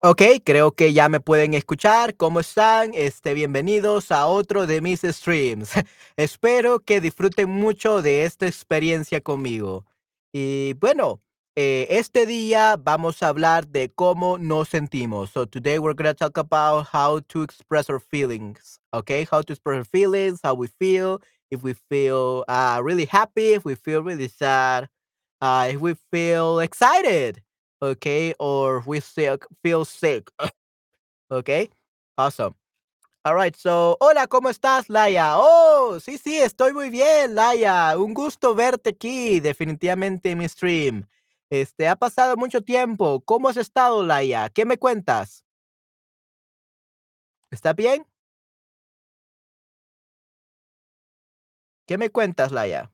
Ok, creo que ya me pueden escuchar. ¿Cómo están? Este, bienvenidos a otro de mis streams. Espero que disfruten mucho de esta experiencia conmigo. Y bueno, eh, este día vamos a hablar de cómo nos sentimos. So today we're going to talk about how to express our feelings. Okay, how to express our feelings, how we feel, if we feel uh, really happy, if we feel really sad, uh, if we feel excited okay, or we sick, feel sick, okay, awesome. All right, so, hola, ¿cómo estás, Laia? Oh, sí, sí, estoy muy bien, Laia. Un gusto verte aquí, definitivamente en mi stream. Este, ha pasado mucho tiempo. ¿Cómo has estado, Laia? ¿Qué me cuentas? ¿Está bien? ¿Qué me cuentas, Laia?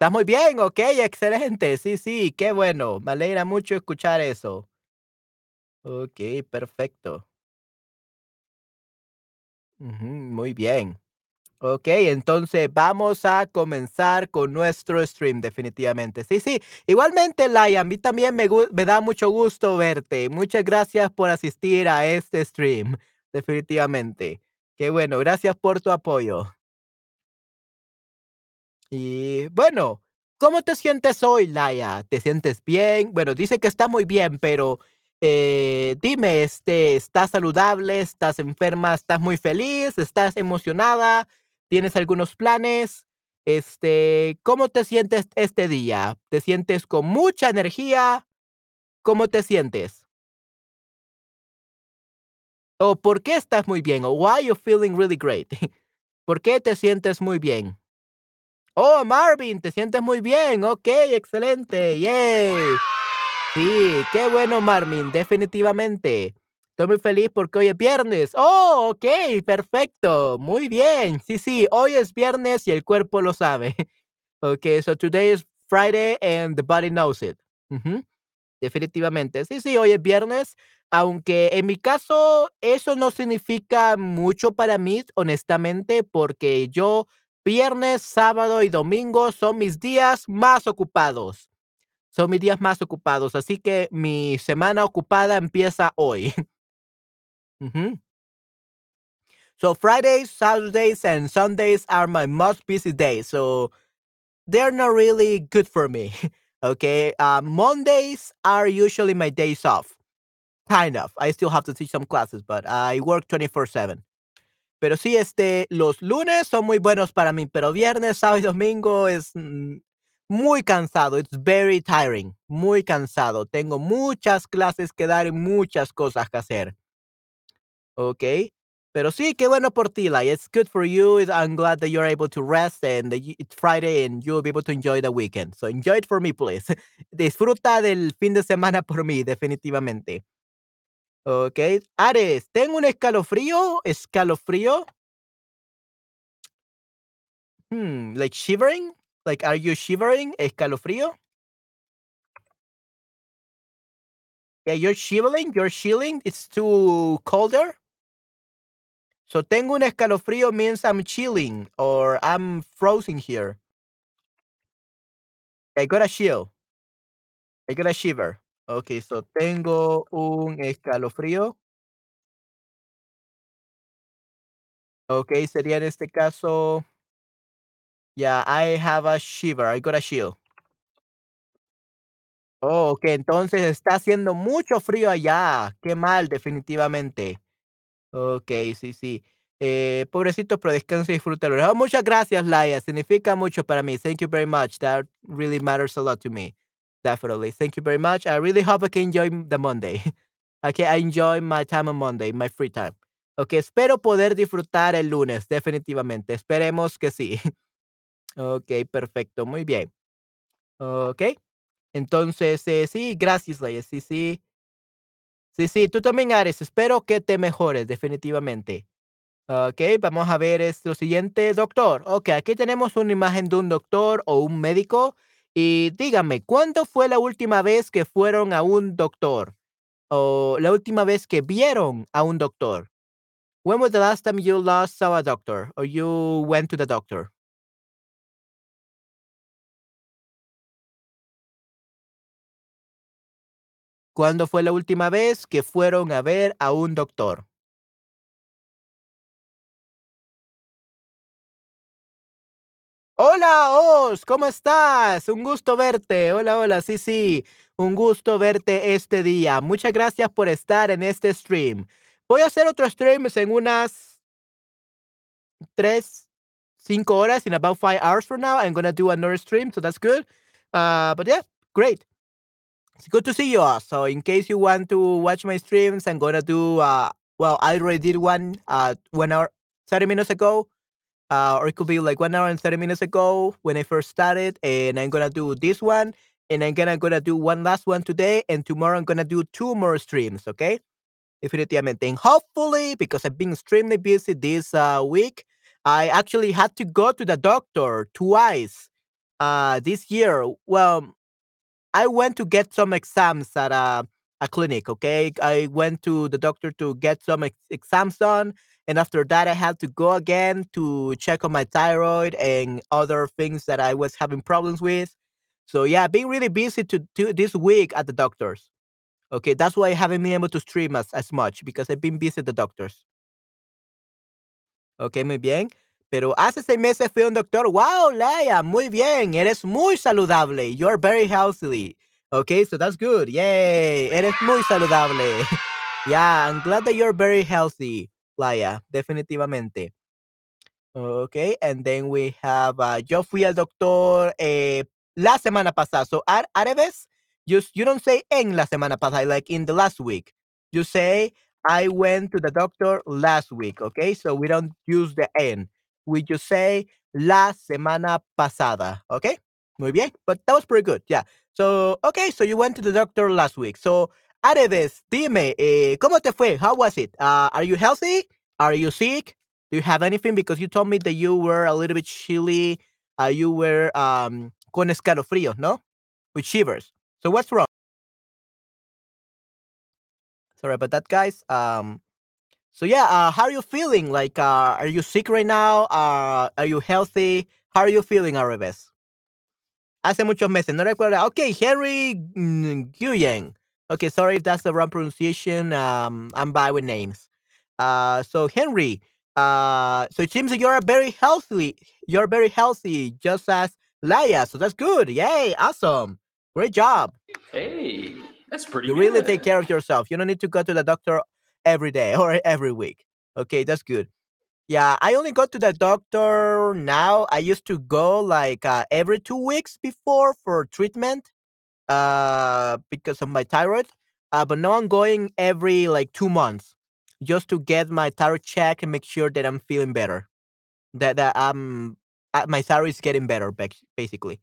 ¿Estás muy bien? Ok, excelente. Sí, sí, qué bueno. Me alegra mucho escuchar eso. Ok, perfecto. Muy bien. Ok, entonces vamos a comenzar con nuestro stream, definitivamente. Sí, sí. Igualmente, Lai, a mí también me, me da mucho gusto verte. Muchas gracias por asistir a este stream, definitivamente. Qué bueno, gracias por tu apoyo. Y bueno, ¿cómo te sientes hoy, Laia? ¿Te sientes bien? Bueno, dice que está muy bien, pero eh, dime, este, ¿estás saludable? ¿Estás enferma? ¿Estás muy feliz? ¿Estás emocionada? ¿Tienes algunos planes? Este, ¿cómo te sientes este día? ¿Te sientes con mucha energía? ¿Cómo te sientes? ¿O por qué estás muy bien? ¿O why you feeling really great? ¿Por qué te sientes muy bien? Oh, Marvin, te sientes muy bien. Ok, excelente. Yay. Sí, qué bueno, Marvin, definitivamente. Estoy muy feliz porque hoy es viernes. Oh, ok, perfecto. Muy bien. Sí, sí, hoy es viernes y el cuerpo lo sabe. Ok, so today is Friday and the body knows it. Definitivamente. Sí, sí, hoy es viernes. Aunque en mi caso eso no significa mucho para mí, honestamente, porque yo viernes, sábado y domingo son mis días más ocupados. Son mis días más ocupados, así que mi semana ocupada empieza hoy. So Fridays, Saturdays, and Sundays are my most busy days. So they're not really good for me. Okay. Uh, Mondays are usually my days off. Kind of. I still have to teach some classes, but I work 24/7. Pero sí, este, los lunes son muy buenos para mí, pero viernes, sábado y domingo es mm, muy cansado. It's very tiring. Muy cansado. Tengo muchas clases que dar y muchas cosas que hacer. ¿Ok? Pero sí, qué bueno por ti, like, it's good for you. I'm glad that you're able to rest and it's Friday and you'll be able to enjoy the weekend. So enjoy it for me, please. Disfruta del fin de semana por mí, definitivamente. Ok. Ares, tengo un escalofrío. Escalofrío. Hmm, like shivering? Like, are you shivering? Escalofrío? Yeah, you're shivering, you're chilling. It's too colder. So tengo un escalofrío means I'm chilling or I'm frozen here. I got a chill. I got a shiver. Okay, so tengo un escalofrío. Okay, sería en este caso, yeah, I have a shiver. I got a chill. Oh, ok, entonces está haciendo mucho frío allá. Qué mal, definitivamente. Okey, sí, sí. Eh, pobrecito, pero descansa y disfrútalo. Oh, muchas gracias, Laia, significa mucho para mí. Thank you very much. That really matters a lot to me. Definitely. Thank you very much. I really hope I can enjoy the Monday. Okay, I enjoy my time on Monday, my free time. Okey, espero poder disfrutar el lunes, definitivamente. Esperemos que sí. Okey, perfecto, muy bien. Okey. Entonces, eh, sí, gracias, Laia. Sí, sí. Sí, sí, tú también, Ares. Espero que te mejores, definitivamente. Ok, vamos a ver es lo siguiente, doctor. Ok, aquí tenemos una imagen de un doctor o un médico. Y dígame, ¿cuándo fue la última vez que fueron a un doctor? o la última vez que vieron a un doctor. When was the last time you a doctor? ¿Cuándo fue la última vez que fueron a ver a un doctor? Hola, Oz, ¿cómo estás? Un gusto verte. Hola, hola, sí, sí. Un gusto verte este día. Muchas gracias por estar en este stream. Voy a hacer otros streams en unas tres, cinco horas. In about five hours from now, I'm gonna do another stream, so that's good. Uh, but yeah, great. It's good to see you all. So, in case you want to watch my streams, I'm gonna do. Uh, well, I already did one. Uh, one hour, thirty minutes ago uh, or it could be like one hour and 30 minutes ago when I first started. And I'm gonna do this one, and I'm gonna gonna do one last one today, and tomorrow I'm gonna do two more streams. Okay, definitivamente. And hopefully, because I've been extremely busy this uh, week, I actually had to go to the doctor twice uh, this year. Well, I went to get some exams at a, a clinic. Okay, I went to the doctor to get some ex- exams done and after that, I had to go again to check on my thyroid and other things that I was having problems with. So yeah, being really busy to, to this week at the doctors. Okay, that's why I haven't been able to stream as, as much because I've been busy at the doctors. Okay, muy bien. Pero hace seis meses fui a un doctor. Wow, Leia, muy bien. Eres muy saludable. You're very healthy. Okay, so that's good. Yay. Eres muy saludable. yeah, I'm glad that you're very healthy playa, definitivamente. Okay, and then we have, uh, yo fui al doctor eh, la semana pasada. So, at Areves, you, you don't say en la semana pasada, like in the last week. You say, I went to the doctor last week. Okay, so we don't use the en. We just say la semana pasada. Okay, muy bien. But that was pretty good. Yeah. So, okay, so you went to the doctor last week. So, Areves, dime, eh, ¿cómo te fue? How was it? Uh, are you healthy? Are you sick? Do you have anything? Because you told me that you were a little bit chilly. Uh, you were um, con escalofríos, no? With shivers. So what's wrong? Sorry about that, guys. Um, so yeah, uh, how are you feeling? Like, uh, are you sick right now? Uh, are you healthy? How are you feeling, Areves? Hace muchos meses, no recuerdo. Okay, Henry Nguyen. Okay, sorry if that's the wrong pronunciation. Um, I'm bad with names. Uh, so Henry, uh, so it seems that you're very healthy. You're very healthy, just as Laia. So that's good. Yay! Awesome. Great job. Hey, that's pretty. You good. really take care of yourself. You don't need to go to the doctor every day or every week. Okay, that's good. Yeah, I only go to the doctor now. I used to go like uh, every two weeks before for treatment uh, because of my thyroid. Uh, but now I'm going every like two months just to get my thyroid check and make sure that I'm feeling better. That, that um, uh, my thyroid is getting better, basically.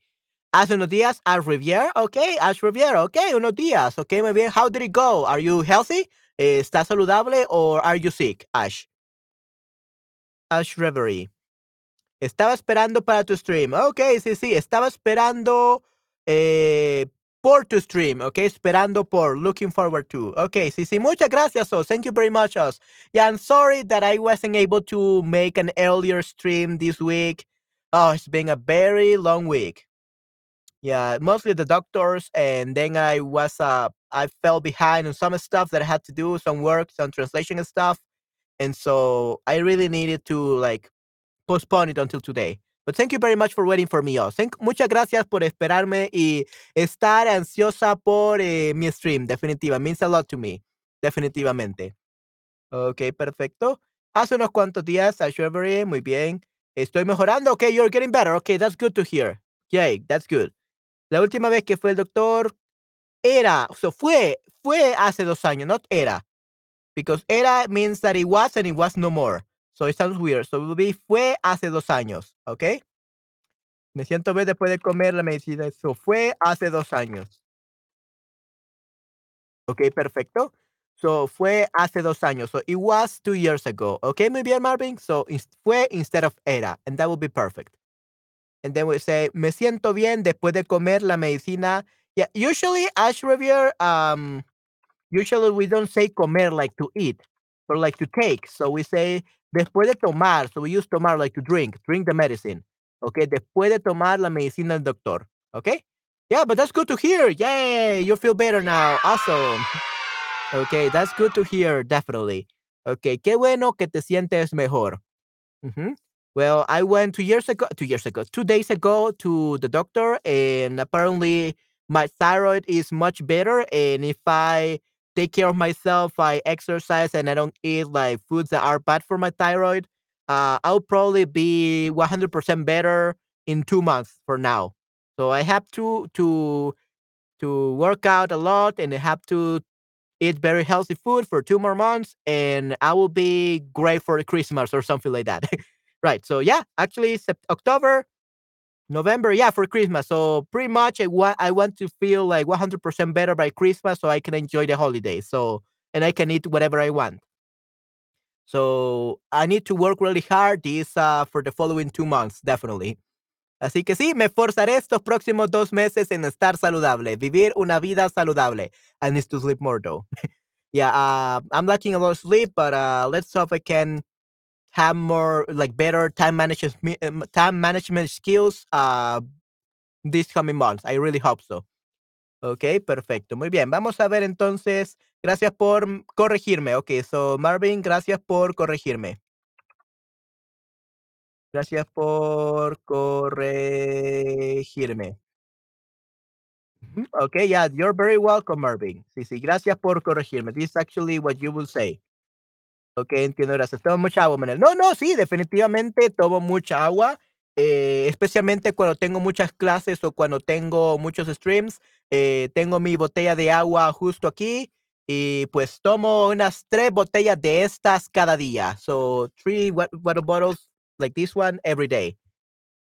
Hace unos días, Ash Riviere. Okay, Ash Riviere. Okay, unos días. Okay, muy bien. How did it go? Are you healthy? ¿Estás saludable or are you sick, Ash? Ash Reverie. Estaba esperando para tu stream. Ok, sí, sí. Estaba esperando eh, por tu stream. Ok, esperando por. Looking forward to. Ok, sí, sí. Muchas gracias, Os. Thank you very much, Os. Yeah, I'm sorry that I wasn't able to make an earlier stream this week. Oh, it's been a very long week. Yeah, mostly the doctors, and then I was uh I fell behind on some stuff that I had to do, some work, some translation and stuff. And so I really needed to like postpone it until today. But thank you very much for waiting for me. Oh. Thank, muchas gracias por esperarme y estar ansiosa por eh, mi stream. Definitiva. Means a lot to me. Definitivamente. Ok, perfecto. Hace unos cuantos días, Ashbury, muy bien. Estoy mejorando. Ok, you're getting better. Ok, that's good to hear. Yay, that's good. La última vez que fue el doctor era, o sea, fue, fue hace dos años, no era because era means that it was and it was no more. So it sounds weird. So be fue hace dos años, ¿ok? Me siento bien después de comer la medicina. Eso fue hace dos años. Ok, perfecto. So fue hace dos años. So it was two years ago. Ok, muy bien, Marvin. So fue instead of era. And that will be perfect. And then we say, me siento bien después de comer la medicina. Yeah, usually Ash Revere, um, usually we don't say comer like to eat, but like to take. So we say después de tomar. So we use tomar like to drink, drink the medicine. Okay, después de tomar la medicina del doctor. Okay, yeah, but that's good to hear. Yay, you feel better now. Awesome. Okay, that's good to hear, definitely. Okay, qué bueno que te sientes mejor. Mhm. Well, I went two years ago, two years ago, two days ago to the doctor, and apparently my thyroid is much better. And if I take care of myself, I exercise, and I don't eat like foods that are bad for my thyroid, uh, I'll probably be 100% better in two months for now. So I have to to to work out a lot, and I have to eat very healthy food for two more months, and I will be great for Christmas or something like that. right. So yeah, actually, October, November, yeah, for Christmas. So pretty much, I want I want to feel like 100% better by Christmas, so I can enjoy the holidays. So and I can eat whatever I want. So I need to work really hard this uh, for the following two months, definitely. Así que sí, me esforzaré estos próximos dos meses en estar saludable, vivir una vida saludable. I need to sleep more though. yeah, uh, I'm lacking a lot of sleep, but uh, let's hope I can have more, like better time management, um, time management skills uh, this coming months. I really hope so. Ok, perfecto. Muy bien. Vamos a ver entonces. Gracias por corregirme. Ok, so Marvin, gracias por corregirme. Gracias por corregirme. Okay, yeah, you're very welcome, Marvin. Sí, sí, gracias por corregirme. This is actually what you will say. Ok, entiendo, gracias. Tomo mucha agua, Manel. No, no, sí, definitivamente tomo mucha agua, eh, especialmente cuando tengo muchas clases o cuando tengo muchos streams. Eh, tengo mi botella de agua justo aquí y pues tomo unas tres botellas de estas cada día. So, three water bottles like this one every day.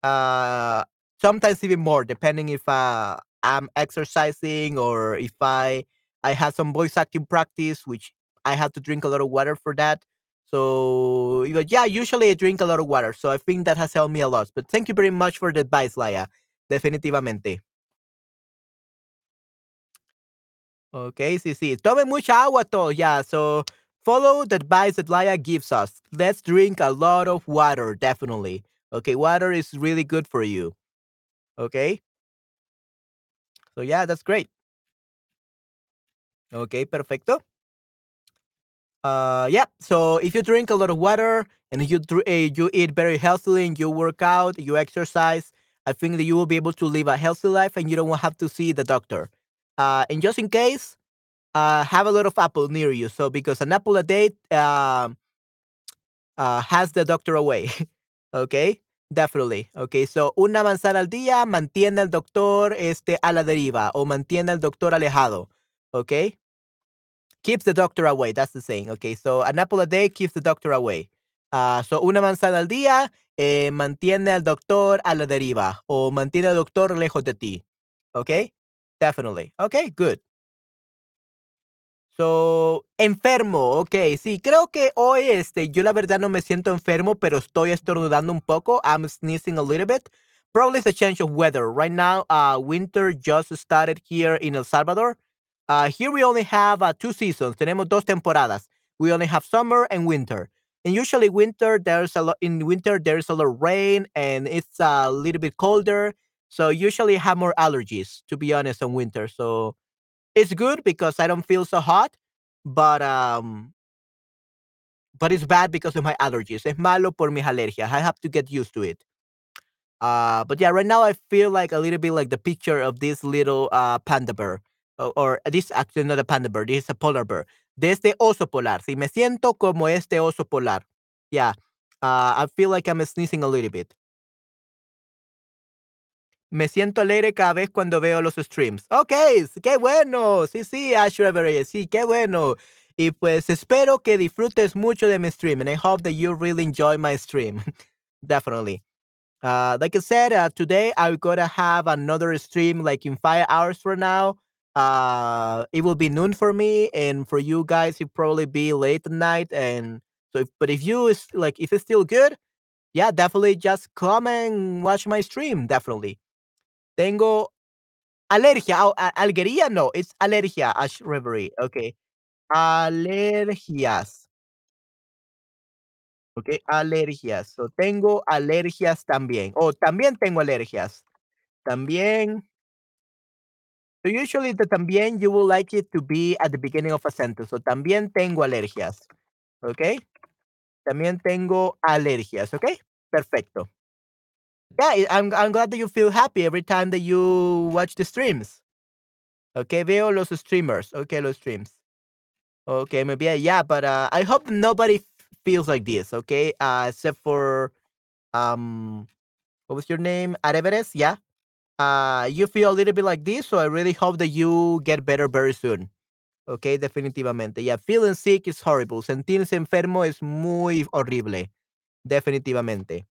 Uh, sometimes even more, depending if uh, I'm exercising or if I I have some voice acting practice, which I have to drink a lot of water for that. So yeah, usually I drink a lot of water. So I think that has helped me a lot. But thank you very much for the advice, Laia. Definitivamente. Okay, sí, sí. Tome mucha agua todo. Yeah, so follow the advice that Laia gives us. Let's drink a lot of water, definitely. Okay, water is really good for you. Okay. So yeah, that's great. Okay, perfecto. Uh, yeah. So if you drink a lot of water and you uh, you eat very healthily and you work out, you exercise, I think that you will be able to live a healthy life and you don't have to see the doctor. Uh, and just in case, uh, have a lot of apple near you. So because an apple a day uh, uh, has the doctor away. okay, definitely. Okay, so una manzana al día mantiene al doctor este a la deriva o mantiene al doctor alejado. Okay keeps the doctor away. That's the saying. Okay, so an apple a day keeps the doctor away. Uh, so una manzana al día eh, mantiene al doctor a la deriva o mantiene al doctor lejos de ti. Okay, definitely. Okay, good. So, enfermo, ok, sí, creo que hoy, este, yo la verdad no me siento enfermo, pero estoy estornudando un poco. I'm sneezing a little bit. Probably it's a change of weather. Right now, uh, winter just started here in El Salvador. Uh, here we only have uh, two seasons. Tenemos dos temporadas. We only have summer and winter. And usually winter, there's a lot in winter, there's a lot of rain and it's a little bit colder. So usually have more allergies, to be honest, in winter. So it's good because I don't feel so hot, but um but it's bad because of my allergies. Es malo por mis alergias. I have to get used to it. Uh, but yeah, right now I feel like a little bit like the picture of this little uh, panda bear or, this actually not a panda bear, this is a polar bear. De este oso polar. Si me siento como este oso polar. Yeah. Uh, I feel like I'm sneezing a little bit. Me siento alegre cada vez cuando veo los streams. Ok, qué bueno. Sí, sí, Ashra Sí, qué bueno. Y pues espero que disfrutes mucho de mi stream. And I hope that you really enjoy my stream. Definitely. Uh, like I said, uh, today I'm gonna have another stream like in five hours from now uh it will be noon for me and for you guys it probably be late at night and so if, but if you is like if it's still good yeah definitely just come and watch my stream definitely tengo alergia oh, alguería no it's alergia ash reverie okay alergias. Ok, alergias. So, tengo alergias también. O también tengo alergias. También. So usually the también you will like it to be at the beginning of a sentence. So también tengo alergias. Ok. También tengo alergias. Ok. Perfecto. Yeah, I'm, I'm glad that you feel happy every time that you watch the streams. Ok, veo los streamers. Ok, los streams. Ok, maybe yeah, but uh, I hope nobody feels like this. Okay, uh, except for um, what was your name? Areveres, yeah. Uh, you feel a little bit like this, so I really hope that you get better very soon. Okay, definitivamente. Yeah, feeling sick is horrible. Sentirse enfermo es muy horrible. Definitivamente.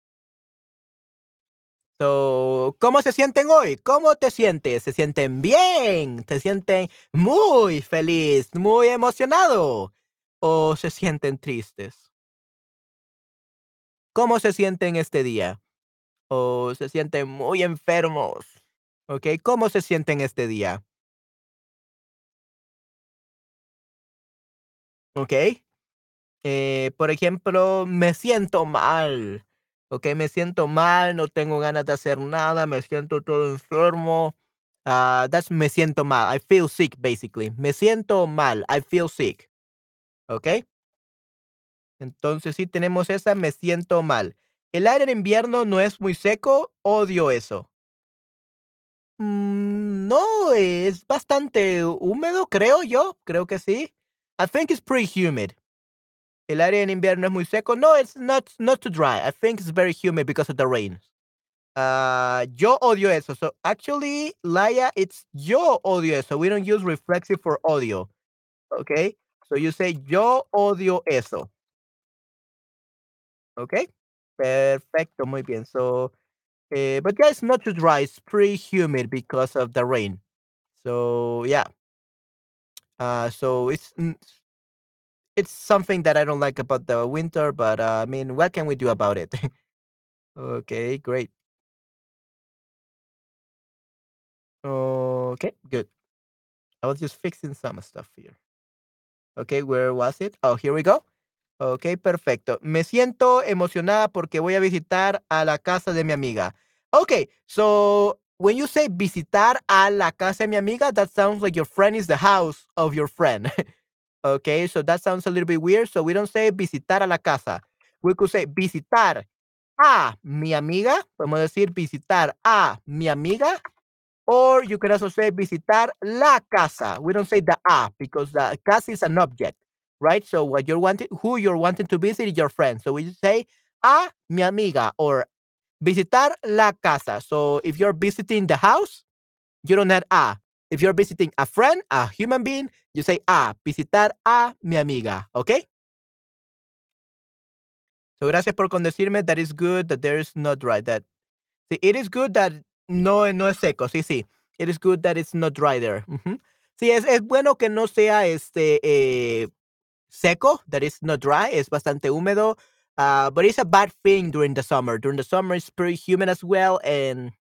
So, ¿cómo se sienten hoy? ¿Cómo te sientes? ¿Se sienten bien? ¿Se sienten muy feliz, muy emocionado? ¿O se sienten tristes? ¿Cómo se sienten este día? ¿O se sienten muy enfermos? ¿Ok? ¿Cómo se sienten este día? ¿Ok? Eh, por ejemplo, me siento mal. Ok, me siento mal, no tengo ganas de hacer nada, me siento todo enfermo. Uh, that's me siento mal. I feel sick, basically. Me siento mal. I feel sick. ¿Ok? Entonces, sí tenemos esa, me siento mal. El aire en invierno no es muy seco, odio eso. Mm, no, es bastante húmedo, creo yo. Creo que sí. I think it's pretty humid. El aire en invierno es muy seco. No, it's not, not too dry. I think it's very humid because of the rain. Uh, yo odio eso. So actually, Laia, it's yo odio eso. We don't use reflexive for audio. Okay? So you say yo odio eso. Okay? Perfecto, muy bien. So, uh, but yeah, it's not too dry. It's pretty humid because of the rain. So yeah. Uh, so it's it's something that I don't like about the winter, but uh, I mean, what can we do about it? okay, great. Okay, good. I was just fixing some stuff here. Okay, where was it? Oh, here we go. Okay, perfecto. Me siento emocionada porque voy a visitar a la casa de mi amiga. Okay, so when you say visitar a la casa de mi amiga, that sounds like your friend is the house of your friend. Okay, so that sounds a little bit weird. So we don't say visitar a la casa. We could say visitar a mi amiga. Podemos decir visitar a mi amiga. Or you could also say visitar la casa. We don't say the a because the casa is an object, right? So what you're wanting, who you're wanting to visit is your friend. So we say a mi amiga or visitar la casa. So if you're visiting the house, you don't add a. If you're visiting a friend, a human being, you say a, visitar a mi amiga, Okay. So gracias por condecirme. That is good that there is not dry. That sí, it is good that no, no es seco. Sí, sí. It is good that it's not dry there. Uh -huh. Sí, es, es bueno que no sea este eh, seco, that is not dry. Es bastante húmedo. Uh, but it's a bad thing during the summer. During the summer, it's pretty humid as well, and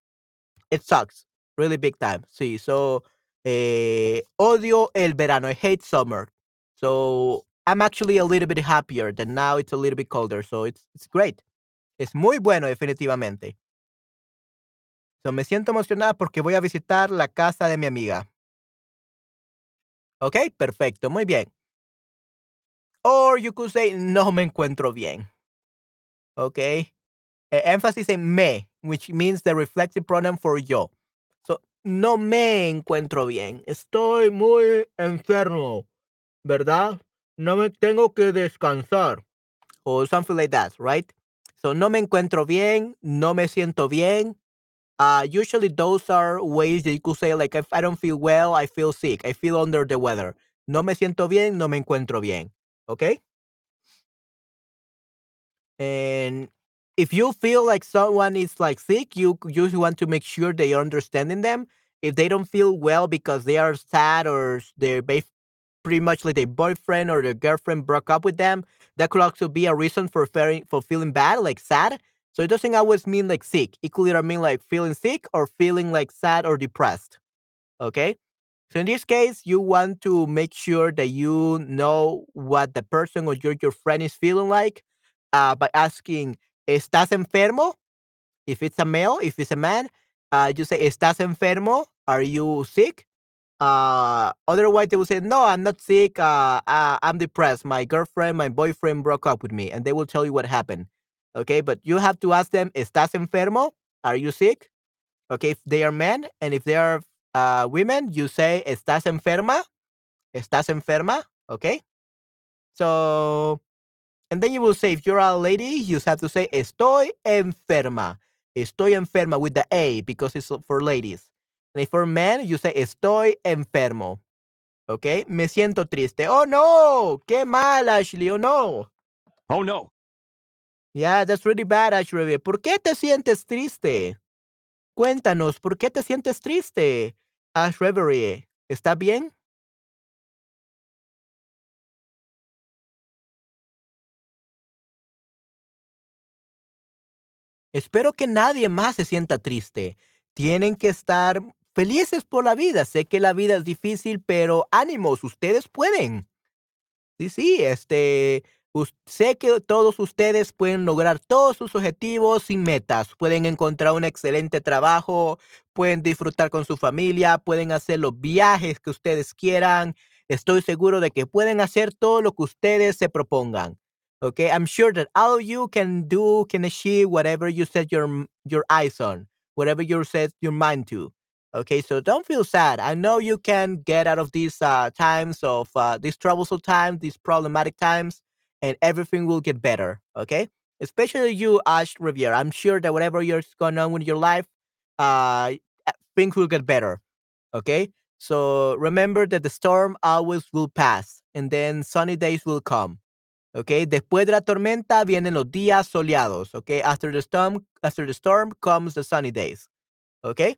it sucks really big time. Sí, so Eh, odio el verano. I hate summer. So I'm actually a little bit happier that now it's a little bit colder. So it's, it's great. Es muy bueno, definitivamente. So me siento emocionada porque voy a visitar la casa de mi amiga. Ok, perfecto, muy bien. Or you could say, no me encuentro bien. Ok. E emphasis en me, which means the reflexive pronoun for yo So, no me encuentro bien. Estoy muy enfermo, ¿verdad? No me tengo que descansar. Or something like that, right? So no me encuentro bien, no me siento bien. Uh, usually those are ways that you could say like if I don't feel well, I feel sick. I feel under the weather. No me siento bien, no me encuentro bien. Okay? And if you feel like someone is like sick, you you want to make sure that you're understanding them. If they don't feel well because they are sad or they're pretty much like their boyfriend or their girlfriend broke up with them, that could also be a reason for feeling for feeling bad, like sad. So it doesn't always mean like sick. It could either mean like feeling sick or feeling like sad or depressed. Okay. So in this case, you want to make sure that you know what the person or your, your friend is feeling like uh, by asking, ¿Estás enfermo? If it's a male, if it's a man, uh, you say, ¿Estás enfermo? Are you sick? Uh, otherwise, they will say, No, I'm not sick. Uh, uh, I'm depressed. My girlfriend, my boyfriend broke up with me. And they will tell you what happened. Okay. But you have to ask them, ¿Estás enfermo? Are you sick? Okay. If they are men and if they are uh, women, you say, ¿Estás enferma? ¿Estás enferma? Okay. So, and then you will say, if you're a lady, you have to say, Estoy enferma. Estoy enferma with the A because it's for ladies. And if for men, you say, Estoy enfermo. Okay. Me siento triste. Oh no. Qué mal, Ashley. Oh no. Oh no. Yeah, that's really bad, Ashley. ¿Por qué te sientes triste? Cuéntanos, ¿por qué te sientes triste? Ash Reverie, ¿está bien? Espero que nadie más se sienta triste. Tienen que estar felices por la vida. Sé que la vida es difícil, pero ánimos, ustedes pueden. Sí, sí, este, sé que todos ustedes pueden lograr todos sus objetivos y metas. Pueden encontrar un excelente trabajo, pueden disfrutar con su familia, pueden hacer los viajes que ustedes quieran. Estoy seguro de que pueden hacer todo lo que ustedes se propongan. Okay, I'm sure that all of you can do, can achieve whatever you set your your eyes on, whatever you set your mind to. Okay, so don't feel sad. I know you can get out of these uh, times of uh, these troublesome times, these problematic times, and everything will get better. Okay, especially you, Ash Riviera. I'm sure that whatever you're going on with your life, uh, things will get better. Okay, so remember that the storm always will pass, and then sunny days will come. Okay, después de la tormenta vienen los días soleados. Okay, after the storm, after the storm comes the sunny days. Okay.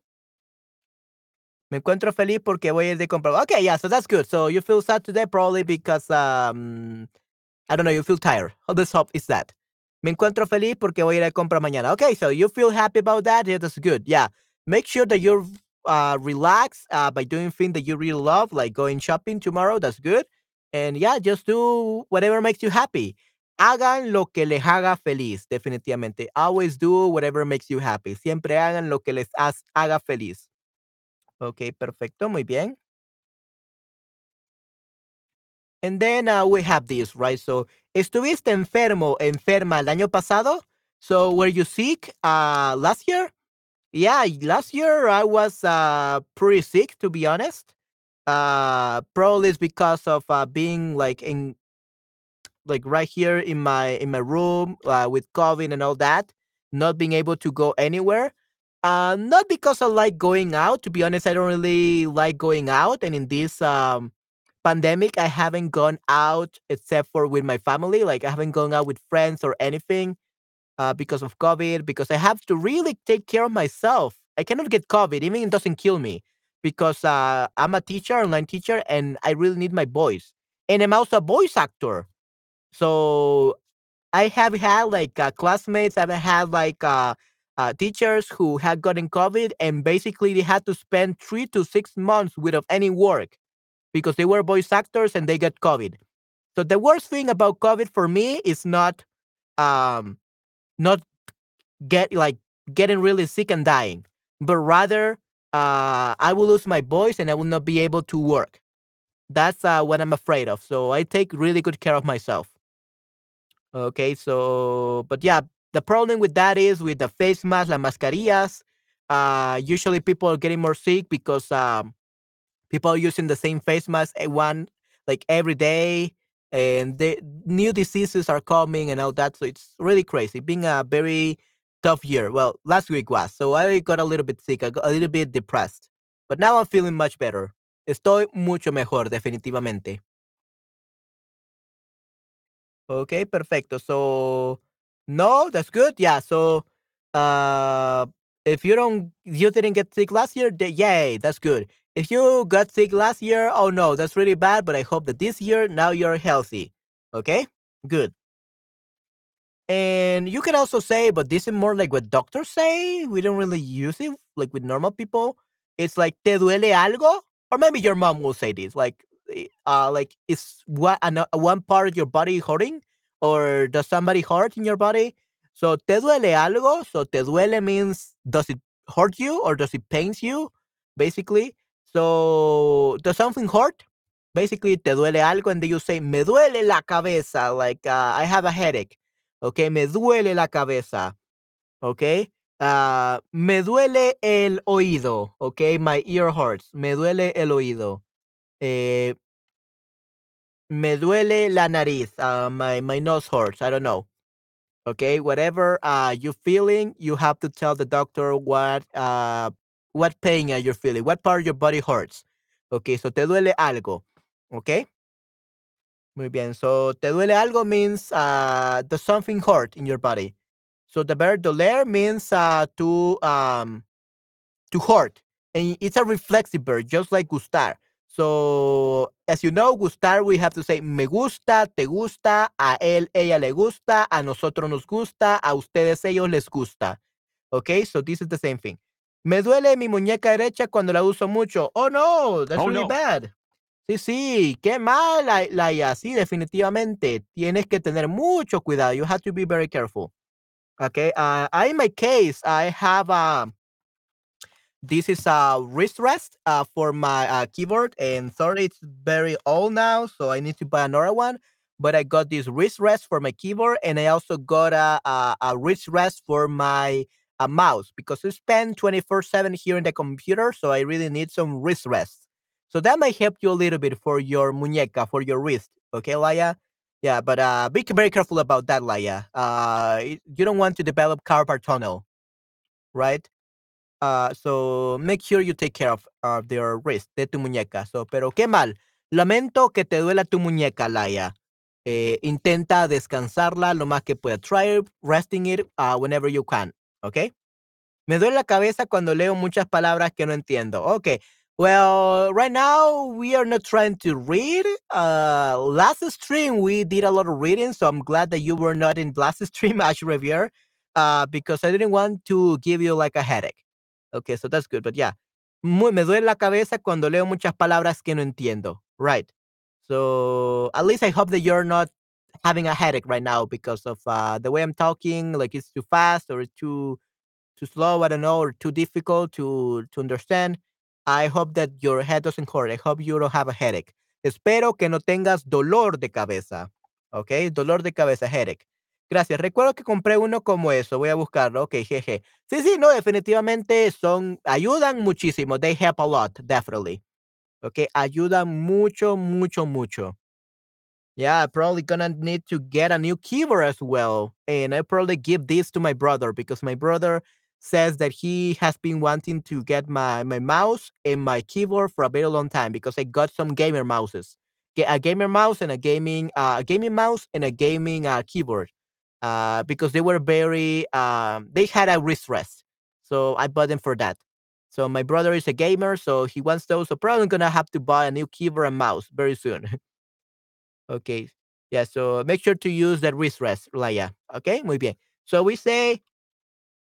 Me encuentro feliz porque voy a ir de comprar. Okay, yeah, so that's good. So you feel sad today probably because um I don't know, you feel tired. How this hope is that. Me encuentro feliz porque voy a ir a comprar mañana. Okay, so you feel happy about that? Yeah, that's good. Yeah. Make sure that you're uh relaxed uh, by doing things that you really love, like going shopping tomorrow. That's good. And yeah, just do whatever makes you happy. Hagan lo que les haga feliz, definitivamente. Always do whatever makes you happy. Siempre hagan lo que les haga feliz. Ok, perfecto, muy bien. And then uh, we have this, right? So, ¿estuviste enfermo, enferma el año pasado? So, were you sick uh, last year? Yeah, last year I was uh, pretty sick, to be honest uh probably it's because of uh being like in like right here in my in my room uh, with covid and all that not being able to go anywhere uh not because i like going out to be honest i don't really like going out and in this um pandemic i haven't gone out except for with my family like i haven't gone out with friends or anything uh because of covid because i have to really take care of myself i cannot get covid even it doesn't kill me because uh, I'm a teacher, online teacher, and I really need my voice. And I'm also a voice actor. So I have had like uh, classmates, I've had like uh, uh, teachers who had gotten COVID, and basically they had to spend three to six months without any work because they were voice actors and they got COVID. So the worst thing about COVID for me is not, um, not get like getting really sick and dying, but rather uh, I will lose my voice and I will not be able to work. That's uh, what I'm afraid of. So I take really good care of myself. Okay, so but yeah, the problem with that is with the face mask, la mascarillas. Uh, usually people are getting more sick because um, people using the same face mask one like every day, and the new diseases are coming and all that. So it's really crazy. Being a very tough year. Well, last week was. So I got a little bit sick. I got a little bit depressed. But now I'm feeling much better. Estoy mucho mejor, definitivamente. Okay, perfecto. So, no, that's good. Yeah. So, uh, if you don't, you didn't get sick last year, yay, that's good. If you got sick last year, oh no, that's really bad. But I hope that this year, now you're healthy. Okay, good. And you can also say, but this is more like what doctors say. We don't really use it like with normal people. It's like, ¿te duele algo? or maybe your mom will say this, like, uh, like is what an, one part of your body hurting, or does somebody hurt in your body? So te duele algo. So te duele means does it hurt you or does it pains you, basically. So does something hurt? Basically, te duele algo, and then you say me duele la cabeza, like uh, I have a headache. Okay, me duele la cabeza. Okay. Uh, me duele el oído, okay? My ear hurts. Me duele el oído. Eh, me duele la nariz. Uh, my, my nose hurts. I don't know. Okay, whatever uh, you're feeling, you have to tell the doctor what uh, what pain are you feeling, what part of your body hurts. Okay, so te duele algo. Okay. Muy bien. So te duele algo means uh, does something hurt in your body. So the verb doler means uh, to um, to hurt, and it's a reflexive verb, just like gustar. So as you know, gustar we have to say me gusta, te gusta, a él, ella le gusta, a nosotros nos gusta, a ustedes, ellos les gusta. Okay, so this is the same thing. Me duele mi muñeca derecha cuando la uso mucho. Oh no, that's Oh, really no. bad. Sí, sí, qué mal, la- Laia. Sí, definitivamente. Tienes que tener mucho cuidado. You have to be very careful. Okay. Uh, I, in my case, I have um this is a wrist rest uh, for my uh, keyboard, and sorry, it's very old now, so I need to buy another one. But I got this wrist rest for my keyboard, and I also got a a, a wrist rest for my uh, mouse because I spend twenty four seven here in the computer, so I really need some wrist rest. So that might help you a little bit for your muñeca, for your wrist. Okay, Laia? Yeah, but uh, be very careful about that, Laia. Uh, you don't want to develop carpal tunnel, right? Uh, so make sure you take care of, of their wrist, de tu muñeca. So, pero qué mal. Lamento que te duela tu muñeca, Laia. Eh, intenta descansarla lo más que pueda. Try resting it uh, whenever you can, okay? Me duele la cabeza cuando leo muchas palabras que no entiendo. Okay. Well, right now we are not trying to read. Uh, last stream we did a lot of reading, so I'm glad that you were not in last stream, Ash Revere, uh, because I didn't want to give you like a headache. Okay, so that's good, but yeah. Mu- me duele la cabeza cuando leo muchas palabras que no entiendo. Right. So at least I hope that you're not having a headache right now because of uh, the way I'm talking, like it's too fast or too too slow, I don't know, or too difficult to to understand. I hope that your head doesn't hurt. I hope you don't have a headache. Espero que no tengas dolor de cabeza. ¿Ok? Dolor de cabeza, headache. Gracias. Recuerdo que compré uno como eso. Voy a buscarlo. Ok, jeje. Sí, sí, no, definitivamente son, ayudan muchísimo. They help a lot, definitely. Ok, ayudan mucho, mucho, mucho. Yeah, probably gonna need to get a new keyboard as well. And I probably give this to my brother because my brother says that he has been wanting to get my, my mouse and my keyboard for a very long time because I got some gamer mouses. A gamer mouse and a gaming uh, a gaming mouse and a gaming uh, keyboard. Uh, because they were very um, they had a wrist rest. So I bought them for that. So my brother is a gamer, so he wants those. So probably gonna have to buy a new keyboard and mouse very soon. Okay. Yeah, so make sure to use the wrist rest, Laia. Okay, muy bien. So we say,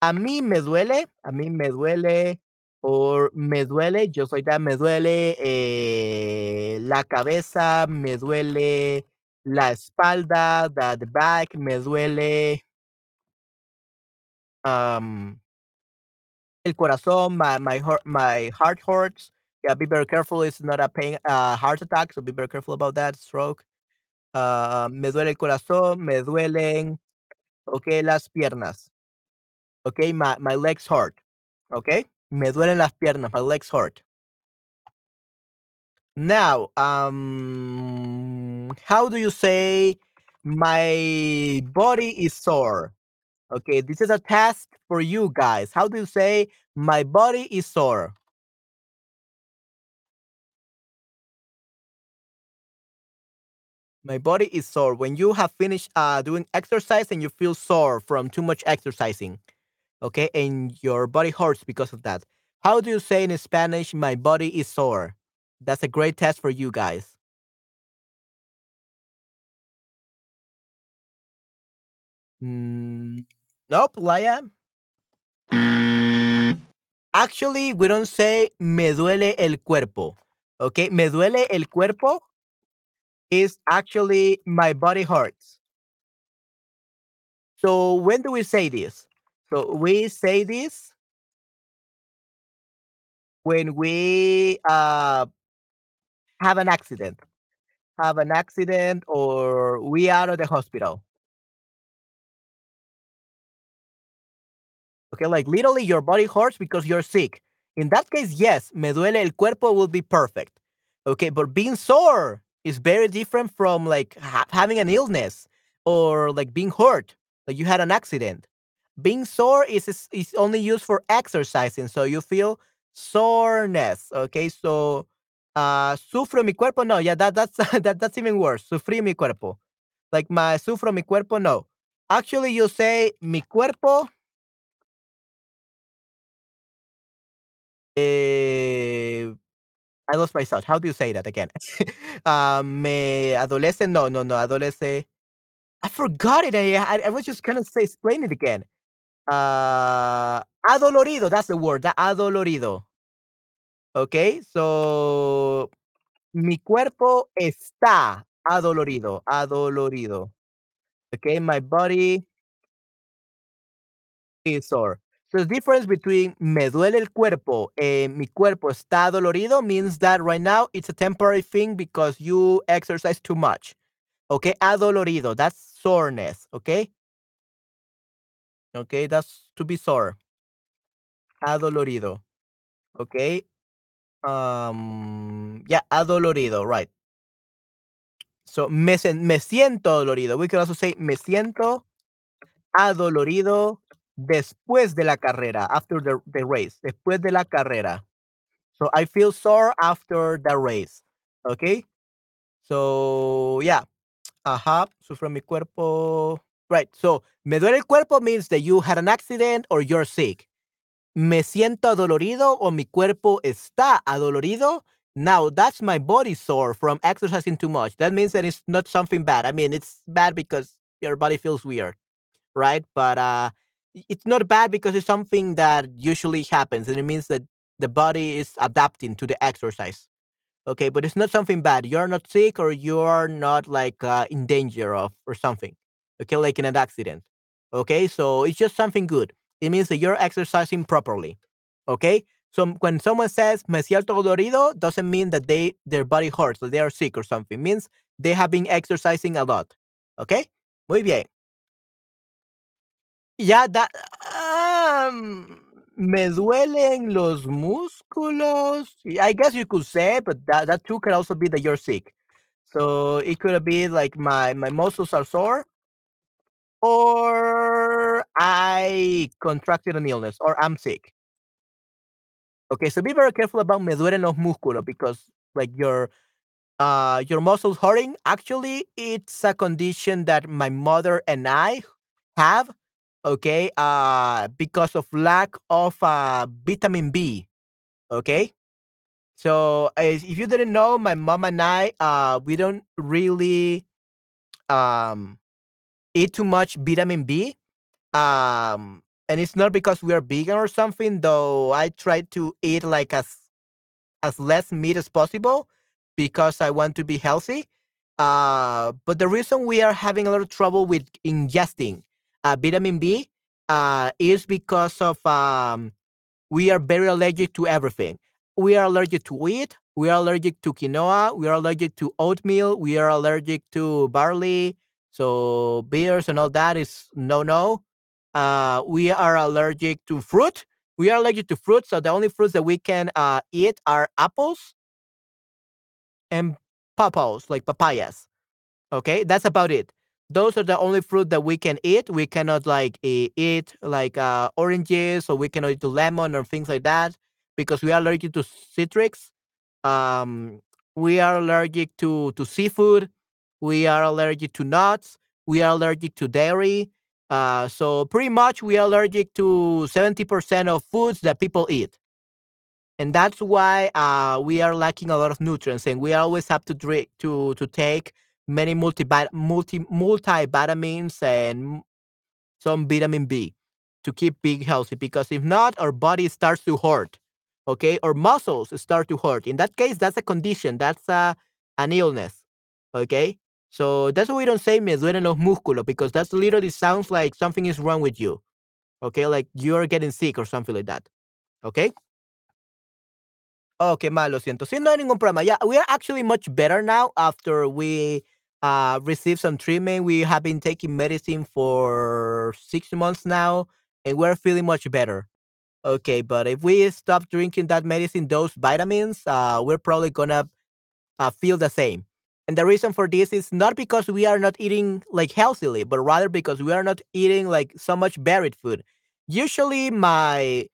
a mí me duele, a mí me duele, or me duele, yo soy that, me duele eh, la cabeza, me duele la espalda, the, the back, me duele um, el corazón, my, my, heart, my heart hurts. Yeah, be very careful. It's not a pain, uh, heart attack, so be very careful about that. Stroke. Ah, me duele el corazón, me duelen, okay, las piernas. Okay, my, my legs hurt. Okay, me duelen las piernas, my legs hurt. Now, um, how do you say my body is sore? Okay, this is a task for you guys. How do you say my body is sore? My body is sore. When you have finished uh, doing exercise and you feel sore from too much exercising, okay, and your body hurts because of that. How do you say in Spanish, my body is sore? That's a great test for you guys. Mm, nope, Laia. Actually, we don't say me duele el cuerpo. Okay, me duele el cuerpo is actually my body hurts. So when do we say this? So we say this when we uh, have an accident, have an accident, or we are at the hospital. Okay, like literally your body hurts because you're sick. In that case, yes, me duele el cuerpo will be perfect. Okay, but being sore is very different from like ha- having an illness or like being hurt, like you had an accident. Being sore is, is only used for exercising, so you feel soreness. Okay, so uh sufro mi cuerpo. No, yeah, that that's that, that's even worse. Sufrí mi cuerpo. Like my sufro mi cuerpo. No, actually, you say mi cuerpo Eh, I lost my thought. How do you say that again? uh, me adolece? No, no, no. Adolece. I forgot it. I, I, I was just gonna say explain it again. Uh, adolorido. That's the word. That adolorido. Okay, so mi cuerpo está adolorido. Adolorido. Okay, my body is sore. The difference between me duele el cuerpo mi cuerpo está dolorido means that right now it's a temporary thing because you exercise too much. Okay, adolorido, that's soreness. Okay, okay, that's to be sore. Adolorido. Okay, um, yeah, adolorido, right. So me, me siento dolorido. We can also say me siento adolorido después de la carrera, after the, the race, después de la carrera. So I feel sore after the race. Okay. So yeah. Ajá. Sufro mi cuerpo. Right. So me duele el cuerpo means that you had an accident or you're sick. Me siento adolorido o mi cuerpo está adolorido. Now that's my body sore from exercising too much. That means that it's not something bad. I mean, it's bad because your body feels weird right? But uh, it's not bad because it's something that usually happens, and it means that the body is adapting to the exercise. Okay, but it's not something bad. You're not sick or you're not like uh, in danger of or something. Okay, like in an accident. Okay, so it's just something good. It means that you're exercising properly. Okay, so when someone says me siento dolorido, doesn't mean that they their body hurts or they are sick or something. It means they have been exercising a lot. Okay, muy bien. Yeah, that um, me duelen los músculos. I guess you could say, but that, that too could also be that you're sick. So it could be like my my muscles are sore, or I contracted an illness, or I'm sick. Okay, so be very careful about me duelen los músculos because like your uh your muscles hurting. Actually, it's a condition that my mother and I have okay uh because of lack of uh vitamin b okay? So if you didn't know my mom and i uh we don't really um eat too much vitamin b um and it's not because we are vegan or something though i try to eat like as as less meat as possible because i want to be healthy uh but the reason we are having a lot of trouble with ingesting vitamin B uh, is because of um, we are very allergic to everything. We are allergic to wheat. We are allergic to quinoa. We are allergic to oatmeal. We are allergic to barley. So beers and all that is no no. Uh, we are allergic to fruit. We are allergic to fruit. So the only fruits that we can uh, eat are apples and papaws, like papayas. Okay, that's about it those are the only fruit that we can eat. We cannot like eat like uh, oranges or we cannot eat lemon or things like that because we are allergic to citrus. Um, we are allergic to to seafood. We are allergic to nuts. We are allergic to dairy. Uh, so pretty much we are allergic to 70% of foods that people eat. And that's why uh, we are lacking a lot of nutrients and we always have to drink to to take many multi multi multivitamins and some vitamin B to keep being healthy because if not our body starts to hurt okay, or muscles start to hurt. In that case, that's a condition, that's a, an illness, okay? So that's why we don't say me duelen los músculos because that literally sounds like something is wrong with you, okay? Like you're getting sick or something like that, okay? Oh, okay, mal, lo siento. Sí, no hay ningún problema. Yeah, we are actually much better now after we uh, received some treatment. We have been taking medicine for six months now, and we're feeling much better. Okay, but if we stop drinking that medicine, those vitamins, uh, we're probably gonna uh, feel the same. And the reason for this is not because we are not eating like healthily, but rather because we are not eating like so much buried food. Usually, my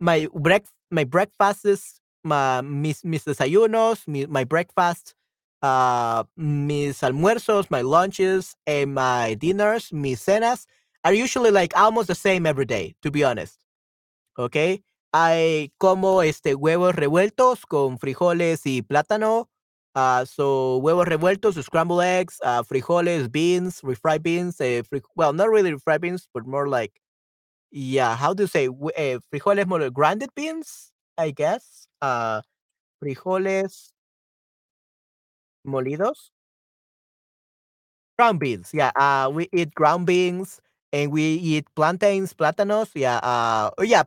my break my breakfasts my, mis, mis desayunos, mi, my breakfast, uh, mis almuerzos, my lunches, and my dinners, mis cenas are usually like almost the same every day, to be honest. Okay. I como este huevos revueltos con frijoles y plátano. Uh, so huevos revueltos, scrambled eggs, uh, frijoles, beans, refried beans. Uh, fri well, not really refried beans, but more like, yeah, how do you say? Uh, frijoles, more like grounded beans, I guess uh, frijoles molidos. Ground beans, yeah. Uh, we eat ground beans and we eat plantains, plátanos. Yeah. Uh, oh, yeah.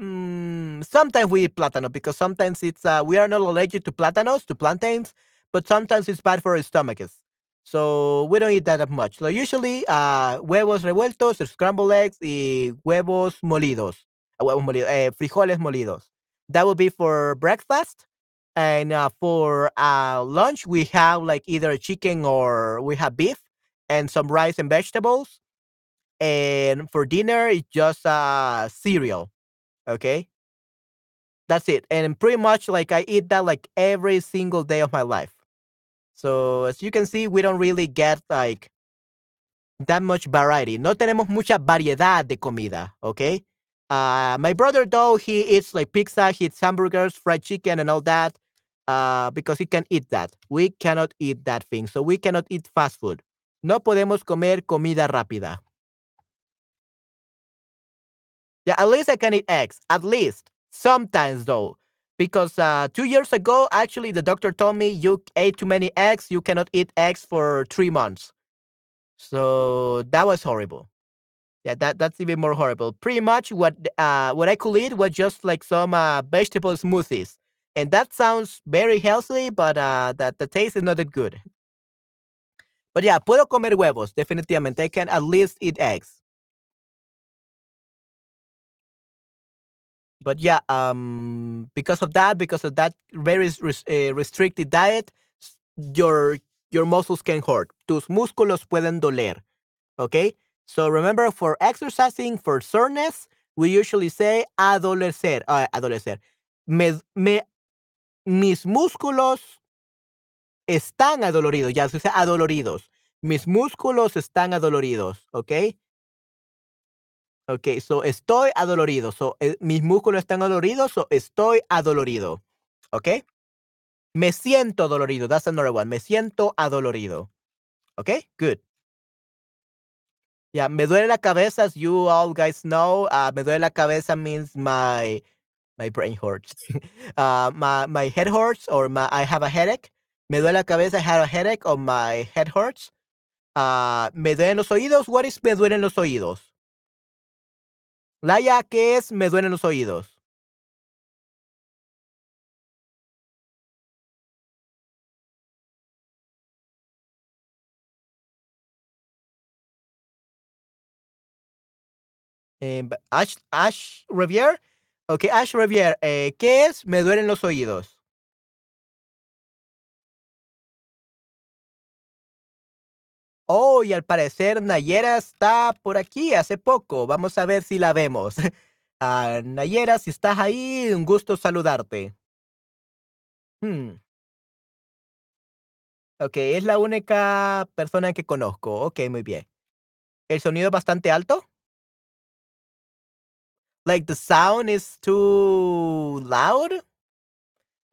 Mm, sometimes we eat plátano because sometimes it's uh, we are not allergic to plátanos, to plantains, but sometimes it's bad for our stomachs. So we don't eat that much. So usually, uh, huevos revueltos, scrambled eggs, y huevos molidos. Huevos molidos, eh, frijoles molidos. That would be for breakfast. And uh, for uh, lunch, we have like either chicken or we have beef and some rice and vegetables. And for dinner, it's just uh, cereal. Okay. That's it. And pretty much like I eat that like every single day of my life. So as you can see, we don't really get like that much variety. No tenemos mucha variedad de comida, okay? Uh, my brother, though, he eats like pizza, he eats hamburgers, fried chicken, and all that uh, because he can eat that. We cannot eat that thing. So we cannot eat fast food. No podemos comer comida rápida. Yeah, at least I can eat eggs. At least. Sometimes, though. Because uh, two years ago, actually, the doctor told me you ate too many eggs. You cannot eat eggs for three months. So that was horrible. Yeah, that that's even more horrible. Pretty much what uh what I could eat was just like some uh, vegetable smoothies, and that sounds very healthy, but uh, that the taste is not that good. But yeah, puedo comer huevos, definitivamente. I can at least eat eggs. But yeah, um, because of that, because of that very res uh, restricted diet, your your muscles can hurt. Tus músculos pueden doler. Okay. So remember, for exercising, for soreness, we usually say adolecer. Uh, adolecer. Me, me, mis músculos están adoloridos. Ya se dice adoloridos. Mis músculos están adoloridos. ¿Ok? Ok, so estoy adolorido. So, eh, mis músculos están adoloridos, so estoy adolorido. ¿Ok? Me siento adolorido. That's another one. Me siento adolorido. ¿Ok? Good. Yeah, me duele la cabeza, as you all guys know. Uh, me duele la cabeza means my my brain hurts. uh, my my head hurts or my I have a headache. Me duele la cabeza, I have a headache or my head hurts. Uh, me duelen los oídos. What is me duelen los oídos? Laia, ¿qué es me duelen los oídos? Eh, Ash, Ash. Ok, Ash Revier, eh, ¿qué es? Me duelen los oídos. Oh, y al parecer Nayera está por aquí hace poco. Vamos a ver si la vemos. Uh, Nayera, si estás ahí, un gusto saludarte. Hmm. Ok, es la única persona que conozco. Ok, muy bien. ¿El sonido es bastante alto? Like the sound is too loud.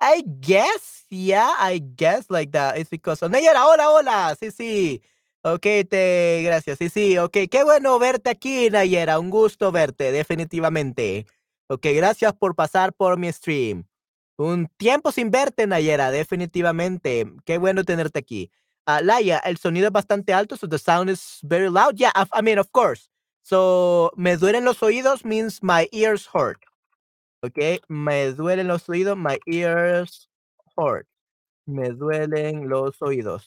I guess, yeah, I guess like that. It's because Nayara, hola, hola, sí, sí. Ok, te, gracias, sí, sí, ok, qué bueno verte aquí, Nayera, un gusto verte, definitivamente. Ok, gracias por pasar por mi stream. Un tiempo sin verte, Nayera, definitivamente. Qué bueno tenerte aquí. Uh, Laia, el sonido es bastante alto, so the sound is very loud. Yeah, I mean, of course. So, me duelen los oídos means my ears hurt. Okay, me duelen los oídos, my ears hurt. Me duelen los oídos.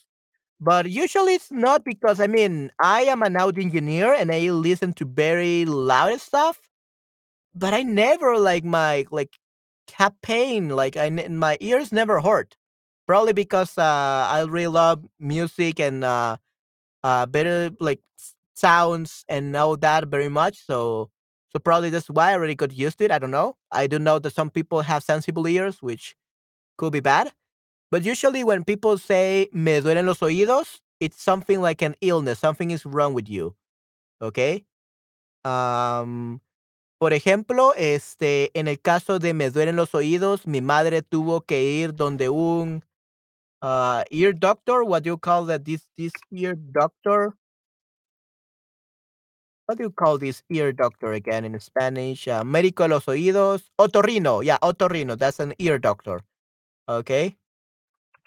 But usually it's not because I mean I am an audio engineer and I listen to very loud stuff. But I never like my like have pain like I my ears never hurt. Probably because uh, I really love music and uh, uh, better like sounds and all that very much. So so probably that's why I really got used to it. I don't know. I do know that some people have sensible ears, which could be bad. But usually when people say me duelen los oídos, it's something like an illness. Something is wrong with you. Okay. Um, por ejemplo, este, en el caso de me duelen los oídos, mi madre tuvo que ir donde un uh, ear doctor. What do you call that? This this ear doctor. What do you call this ear doctor again in Spanish? Uh, médico de los oídos. Otorrino. Yeah, otorrino. That's an ear doctor. Okay.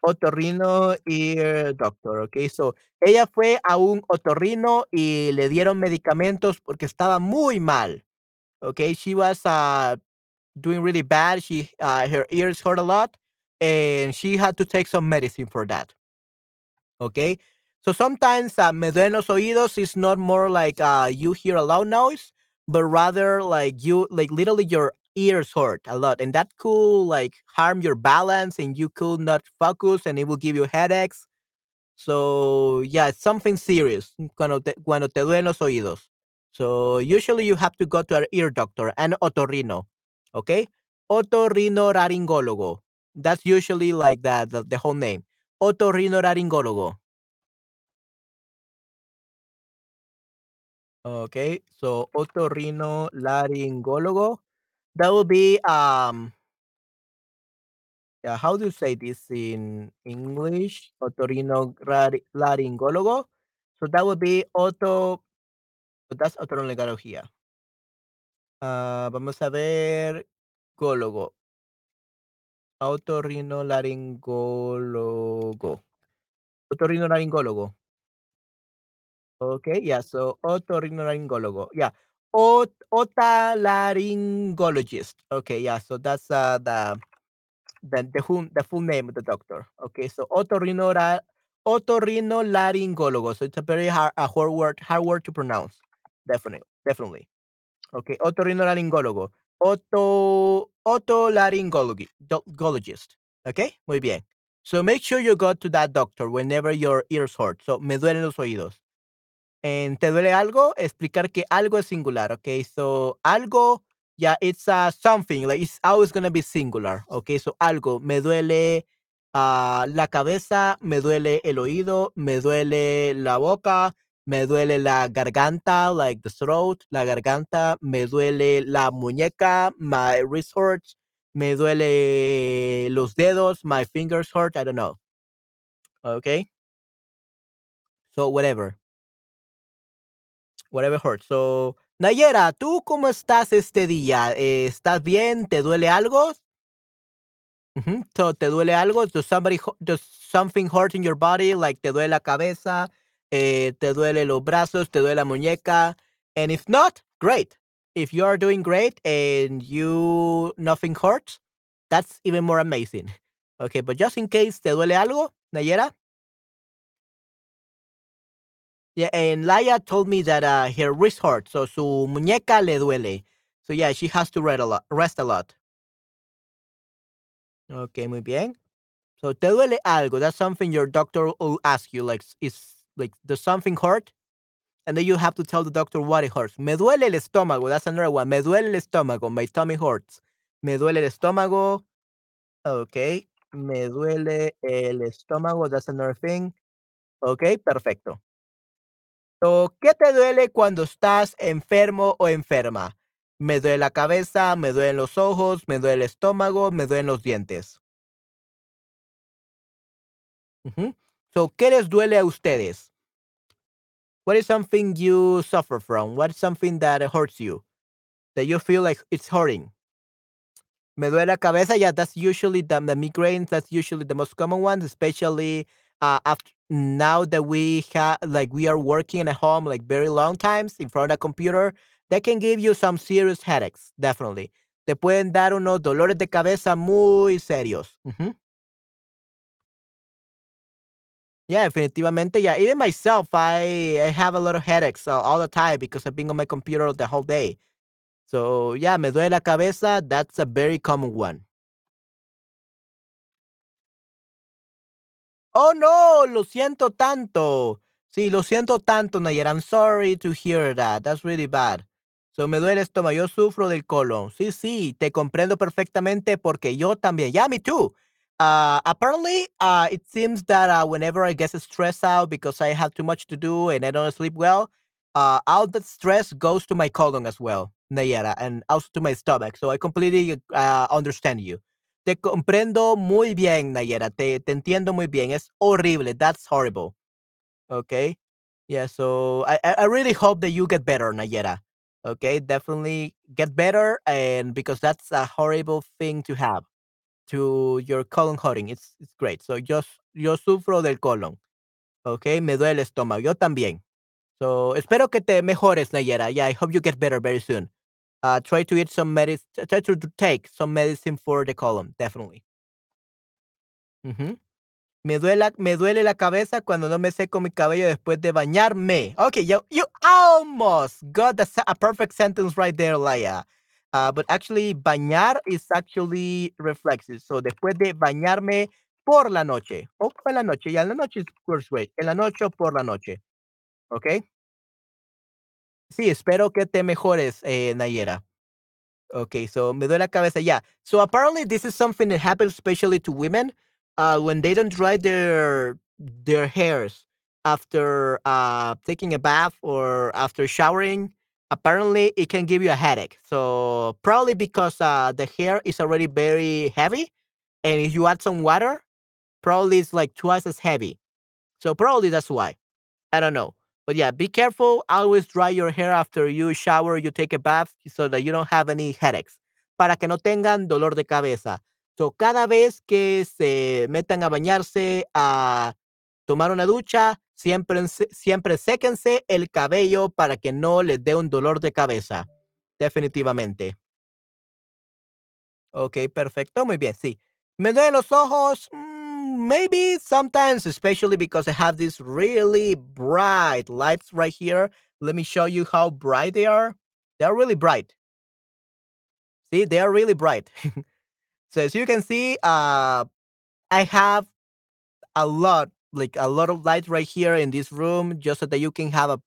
Otorrino ear doctor. Okay. So, ella fue a un otorrino y le dieron medicamentos porque estaba muy mal. Okay. She was uh, doing really bad. She uh, her ears hurt a lot and she had to take some medicine for that. Okay. So sometimes uh, me duelen los oídos is not more like uh, you hear a loud noise, but rather like you, like literally your ears hurt a lot. And that could like harm your balance and you could not focus and it will give you headaches. So yeah, it's something serious cuando te, cuando te duelen los oídos. So usually you have to go to an ear doctor, an otorrino. Okay? Otorrinolaringólogo. That's usually like that, the, the whole name. Otorrinolaringólogo. Okay, so otorrinolaringólogo. That will be um yeah, how do you say this in English? Otorrinolaringólogo. So that would be auto that's otorrinolaringología. Uh, vamos a ver gólogo. Otorrinolaringólogo. Otorrinolaringólogo. Okay, yeah. So otorrinolaryngologo. Yeah. Ot otolaryngologist. Okay, yeah. So that's uh the the the full the full name of the doctor. Okay, so otorrinolaryngologo. So it's a very hard a hard word hard word to pronounce. Definitely, definitely. Okay, otorrinolaryngólogo. Oto otolaryngologist. Okay, muy bien. So make sure you go to that doctor whenever your ears hurt. So me duelen los oídos. En ¿Te duele algo? Explicar que algo es singular, okay? So, algo, yeah, it's uh, something, like it's always to be singular, okay? So, algo, me duele uh, la cabeza, me duele el oído, me duele la boca, me duele la garganta, like the throat, la garganta, me duele la muñeca, my wrist hurts, me duele los dedos, my fingers hurt, I don't know. Okay? So, whatever. Whatever hurts. So, Nayera, ¿tú cómo estás este día? Eh, ¿Estás bien? ¿Te duele algo? So, ¿Te duele algo? Does, somebody, does something hurt in your body? Like, ¿te duele la cabeza? Eh, ¿Te duele los brazos? ¿Te duele la muñeca? And if not, great. If you are doing great and you nothing hurts, that's even more amazing. Okay, but just in case te duele algo, Nayera, Yeah, and Laia told me that uh, her wrist hurts, so su muñeca le duele. So yeah, she has to rest a lot. Rest a lot. Okay, muy bien. So te duele algo. That's something your doctor will ask you. Like, is like does something hurt? And then you have to tell the doctor what it hurts. Me duele el estómago. That's another one. Me duele el estómago. My tummy hurts. Me duele el estómago. Okay. Me duele el estómago. That's another thing. Okay, perfecto. ¿Qué te duele cuando estás enfermo o enferma? Me duele la cabeza, me duelen los ojos, me duele el estómago, me duelen los dientes. So, ¿qué les duele a ustedes? What is something you suffer from? What is something that hurts you? That you feel like it's hurting? Me duele la cabeza. Yeah, that's usually the, the migraines. That's usually the most common ones, especially uh, after now that we have like we are working at home like very long times in front of a computer. That can give you some serious headaches. Definitely, te pueden dar unos dolores de cabeza muy serios. Ujú. Yeah, definitivamente. Yeah, even myself, I, I have a lot of headaches uh, all the time because I've been on my computer the whole day. So, yeah, me duele la cabeza. That's a very common one. Oh, no, lo siento tanto. Sí, lo siento tanto, Nayer. I'm sorry to hear that. That's really bad. So, me duele el estómago. Yo sufro del colon. Sí, sí, te comprendo perfectamente porque yo también. Yeah, me too. Uh, apparently, uh, it seems that uh, whenever I get stressed out because I have too much to do and I don't sleep well, uh, all that stress goes to my colon as well, Nayara, and also to my stomach. So I completely uh, understand you. Te comprendo muy bien, Nayara. Te, te entiendo muy bien. Es horrible. That's horrible. Okay. Yeah. So I, I really hope that you get better, Nayara. Okay. Definitely get better. And because that's a horrible thing to have to your colon hurting. It's, it's great. So yo, yo sufro del colon. Okay. Me duele el estómago. Yo también. So espero que te mejores, Nayera. Yeah, I hope you get better very soon. Uh, try to eat some medicine. Try to take some medicine for the colon, definitely. Me duele, la cabeza cuando no me seco mi cabello después de bañarme. Okay, you, you almost got the, a perfect sentence right there, Laia. Uh, but actually, bañar is actually reflexive. So, después de bañarme por la noche. O por la noche. Ya en la noche first way. En la noche o por la noche. Okay. Sí, espero que te mejores, eh, Nayera. Okay, so me duele la cabeza. Yeah. So apparently this is something that happens especially to women uh, when they don't dry their their hairs after uh, taking a bath or after showering. Apparently, it can give you a headache. So probably because uh, the hair is already very heavy, and if you add some water, probably it's like twice as heavy. So probably that's why. I don't know. But yeah, be careful. Always dry your hair after you shower, you take a bath, so that you don't have any headaches. Para que no tengan dolor de cabeza. So, cada vez que se metan a bañarse, a tomar una ducha, siempre, siempre séquense el cabello para que no les dé un dolor de cabeza. Definitivamente. Ok, perfecto. Muy bien, sí. Me duelen los ojos. Maybe sometimes, especially because I have these really bright lights right here. Let me show you how bright they are. They're really bright. See, they are really bright. so as you can see, uh, I have a lot, like a lot of light right here in this room, just so that you can have a,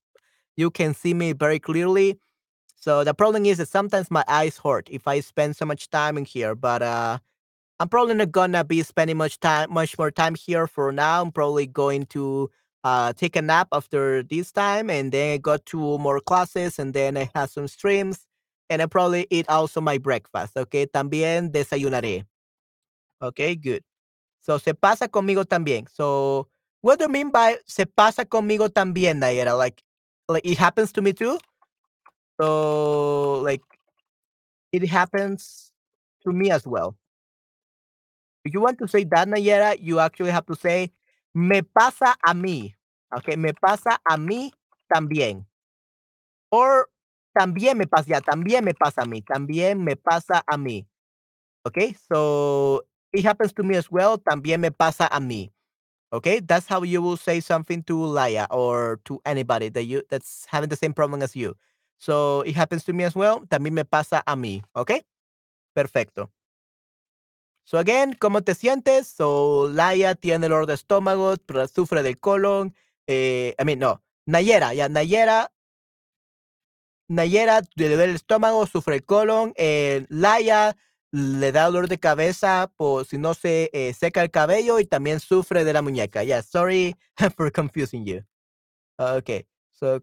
you can see me very clearly. So the problem is that sometimes my eyes hurt if I spend so much time in here, but uh, I'm probably not gonna be spending much time, much more time here for now. I'm probably going to uh, take a nap after this time, and then I got two more classes, and then I have some streams, and I probably eat also my breakfast. Okay, también desayunaré. Okay, good. So se pasa conmigo también. So what do you mean by se pasa conmigo también, Nayera? Like, like it happens to me too. So like, it happens to me as well. If you want to say that, Nayera, you actually have to say, me pasa a mí. Okay, me pasa a mí también. Or también me pasa, ya, también me pasa a mí, también me pasa a mí. Okay, so it happens to me as well, también me pasa a mí. Okay, that's how you will say something to Laia or to anybody that you that's having the same problem as you. So it happens to me as well, también me pasa a mí. Okay, perfecto. So again, ¿cómo te sientes? So Laia tiene dolor de estómago, sufre del colon. Eh, I mean, no, Nayera, ya, Nayera. Nayera le duele el estómago, sufre el colon. Eh, Laia le da dolor de cabeza por si no se eh, seca el cabello y también sufre de la muñeca. Yeah, sorry for confusing you. Okay, so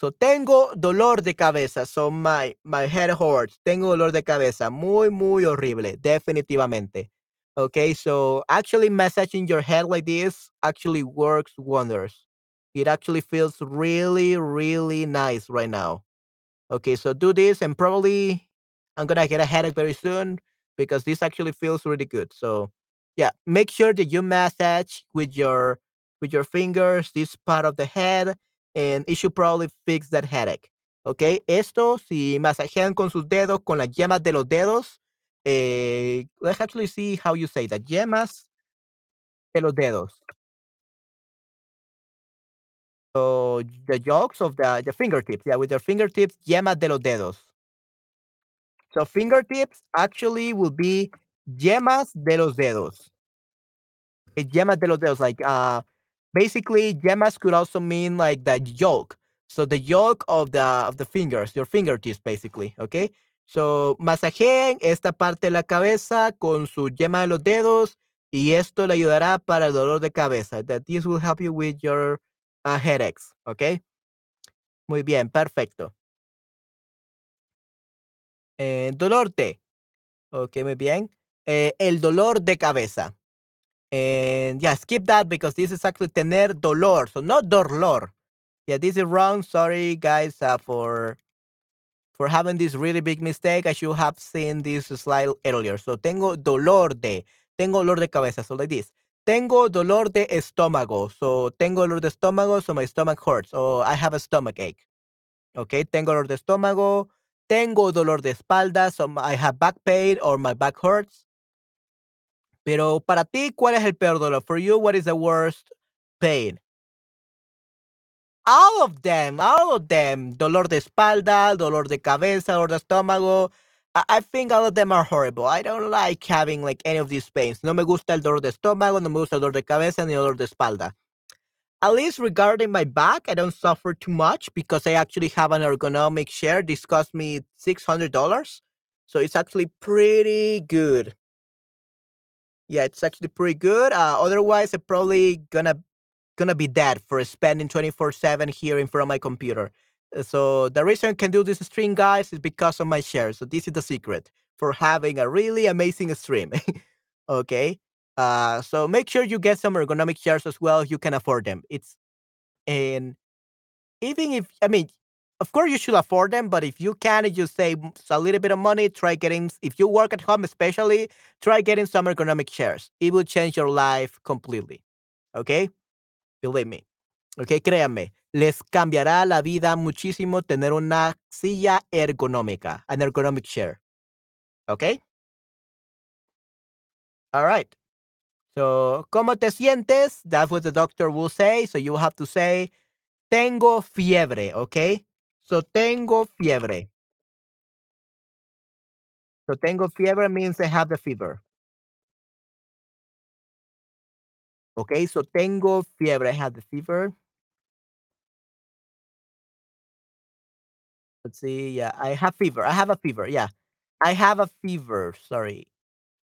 So tengo dolor de cabeza. So my, my head hurts. Tengo dolor de cabeza. Muy, muy horrible. Definitivamente. Okay, so actually massaging your head like this actually works wonders. It actually feels really, really nice right now. Okay, so do this and probably I'm gonna get a headache very soon. because this actually feels really good. So yeah, make sure that you massage with your with your fingers this part of the head and it should probably fix that headache. Okay, esto si masajean con sus dedos, con las yemas de los dedos. Eh, let's actually see how you say that. Yemas de los dedos. So the yolks of the, the fingertips, yeah, with your fingertips, yemas de los dedos. So fingertips actually will be yemas de los dedos. Okay, yemas de los dedos, like uh, basically yemas could also mean like the yolk. So the yolk of the of the fingers, your fingertips, basically. Okay. So masajeen esta parte de la cabeza con su yema de los dedos y esto le ayudará para el dolor de cabeza. That this will help you with your uh, headaches. Okay. Muy bien, perfecto. Eh, dolor de. Ok, muy bien. Eh, el dolor de cabeza. And yeah, skip that because this is actually tener dolor. So not dolor. Yeah, this is wrong. Sorry, guys, uh, for for having this really big mistake. I should have seen this slide earlier. So tengo dolor de. Tengo dolor de cabeza. So like this. Tengo dolor de estómago. So tengo dolor de estómago. So my stomach hurts. Or I have a stomach ache. Okay, tengo dolor de estómago. Tengo dolor de espalda. So I have back pain or my back hurts. Pero para ti, ¿cuál es el peor dolor? For you, what is the worst pain? All of them, all of them. Dolor de espalda, dolor de cabeza, dolor de estómago. I, I think all of them are horrible. I don't like having like any of these pains. No me gusta el dolor de estómago, no me gusta el dolor de cabeza, ni el dolor de espalda. At least regarding my back, I don't suffer too much because I actually have an ergonomic chair. This cost me $600. So it's actually pretty good. Yeah, it's actually pretty good. Uh, otherwise, I'm probably gonna gonna be dead for spending 24/7 here in front of my computer. Uh, So the reason I can do this stream, guys, is because of my share. So this is the secret for having a really amazing stream. okay. Uh, so make sure you get some ergonomic chairs as well. You can afford them. It's and even if I mean, of course you should afford them, but if you can, you save a little bit of money, try getting. If you work at home, especially, try getting some ergonomic chairs. It will change your life completely. Okay, believe me. Okay, créanme, les cambiará la vida muchísimo tener una silla ergonómica, an ergonomic chair. Okay. All right. So, ¿cómo te sientes? That's what the doctor will say. So you have to say, tengo fiebre, okay? So tengo fiebre. So tengo fiebre means I have the fever. Okay, so tengo fiebre, I have the fever. Let's see. Yeah, I have fever. I have a fever. Yeah. I have a fever. Sorry.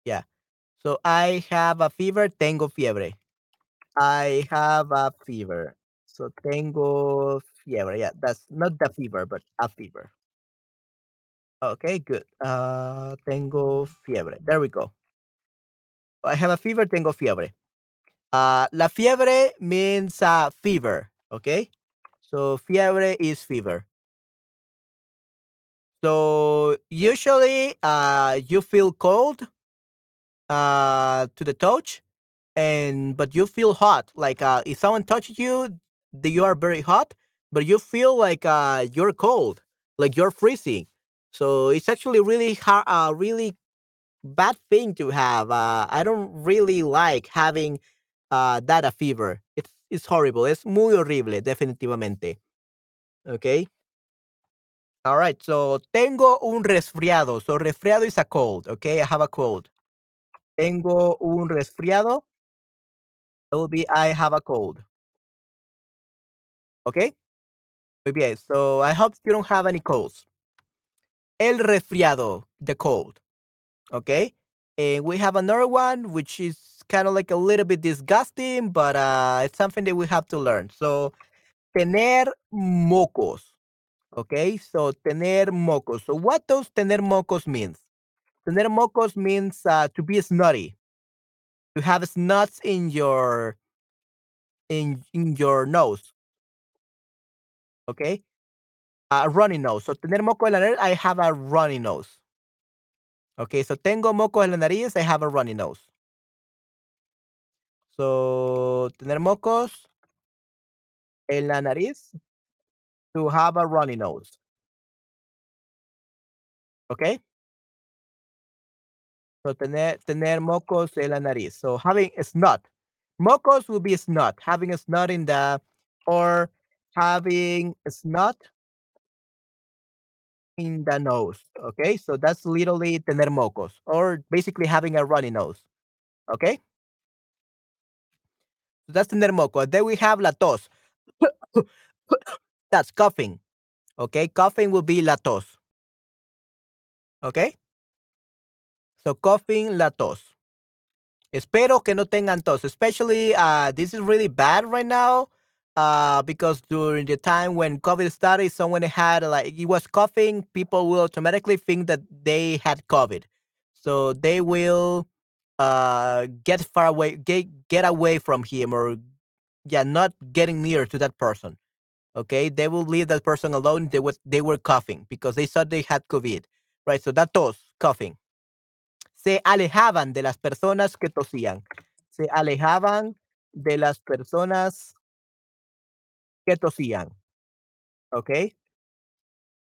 Yeah. So I have a fever. Tengo fiebre. I have a fever. So tengo fiebre. Yeah, that's not the fever, but a fever. Okay, good. Uh, tengo fiebre. There we go. I have a fever. Tengo fiebre. Uh, la fiebre means uh, fever. Okay. So fiebre is fever. So usually uh, you feel cold uh, to the touch, and but you feel hot. Like uh, if someone touches you, you are very hot, but you feel like uh, you're cold, like you're freezing. So it's actually really hard, uh, really bad thing to have. Uh, I don't really like having uh, that a fever. It's it's horrible. Es muy horrible, definitivamente. Okay. All right. So tengo un resfriado. So resfriado is a cold. Okay, I have a cold. Tengo un resfriado. It will be I have a cold. Okay. Muy bien. So I hope you don't have any colds. El resfriado, the cold. Okay. And we have another one which is kind of like a little bit disgusting, but uh, it's something that we have to learn. So, tener mocos. Okay, so tener mocos. So, what does tener mocos means? Tener mocos means uh, to be snotty, to have snots in your in in your nose. Okay, a runny nose. So, tener moco en la nariz. I have a runny nose. Okay, so tengo mocos en la nariz. I have a runny nose. So, tener mocos en la nariz. To have a runny nose. Okay. So, tener, tener mocos en la nariz. So, having a snot. Mocos will be snot. Having a snot in the, or having snot in the nose. Okay, so that's literally tener mocos, or basically having a runny nose. Okay, so that's tener mocos. Then we have la tos. that's coughing. Okay, coughing will be la tos. Okay, so coughing, la tos. Espero que no tengan tos. Especially, uh, this is really bad right now uh, because during the time when COVID started, someone had like he was coughing, people will automatically think that they had COVID, so they will uh, get far away, get get away from him, or yeah, not getting near to that person. Okay, they will leave that person alone. They was they were coughing because they thought they had COVID, right? So that tos, coughing. Se alejaban de las personas que tosían. Se alejaban de las personas que tosían. ¿Ok?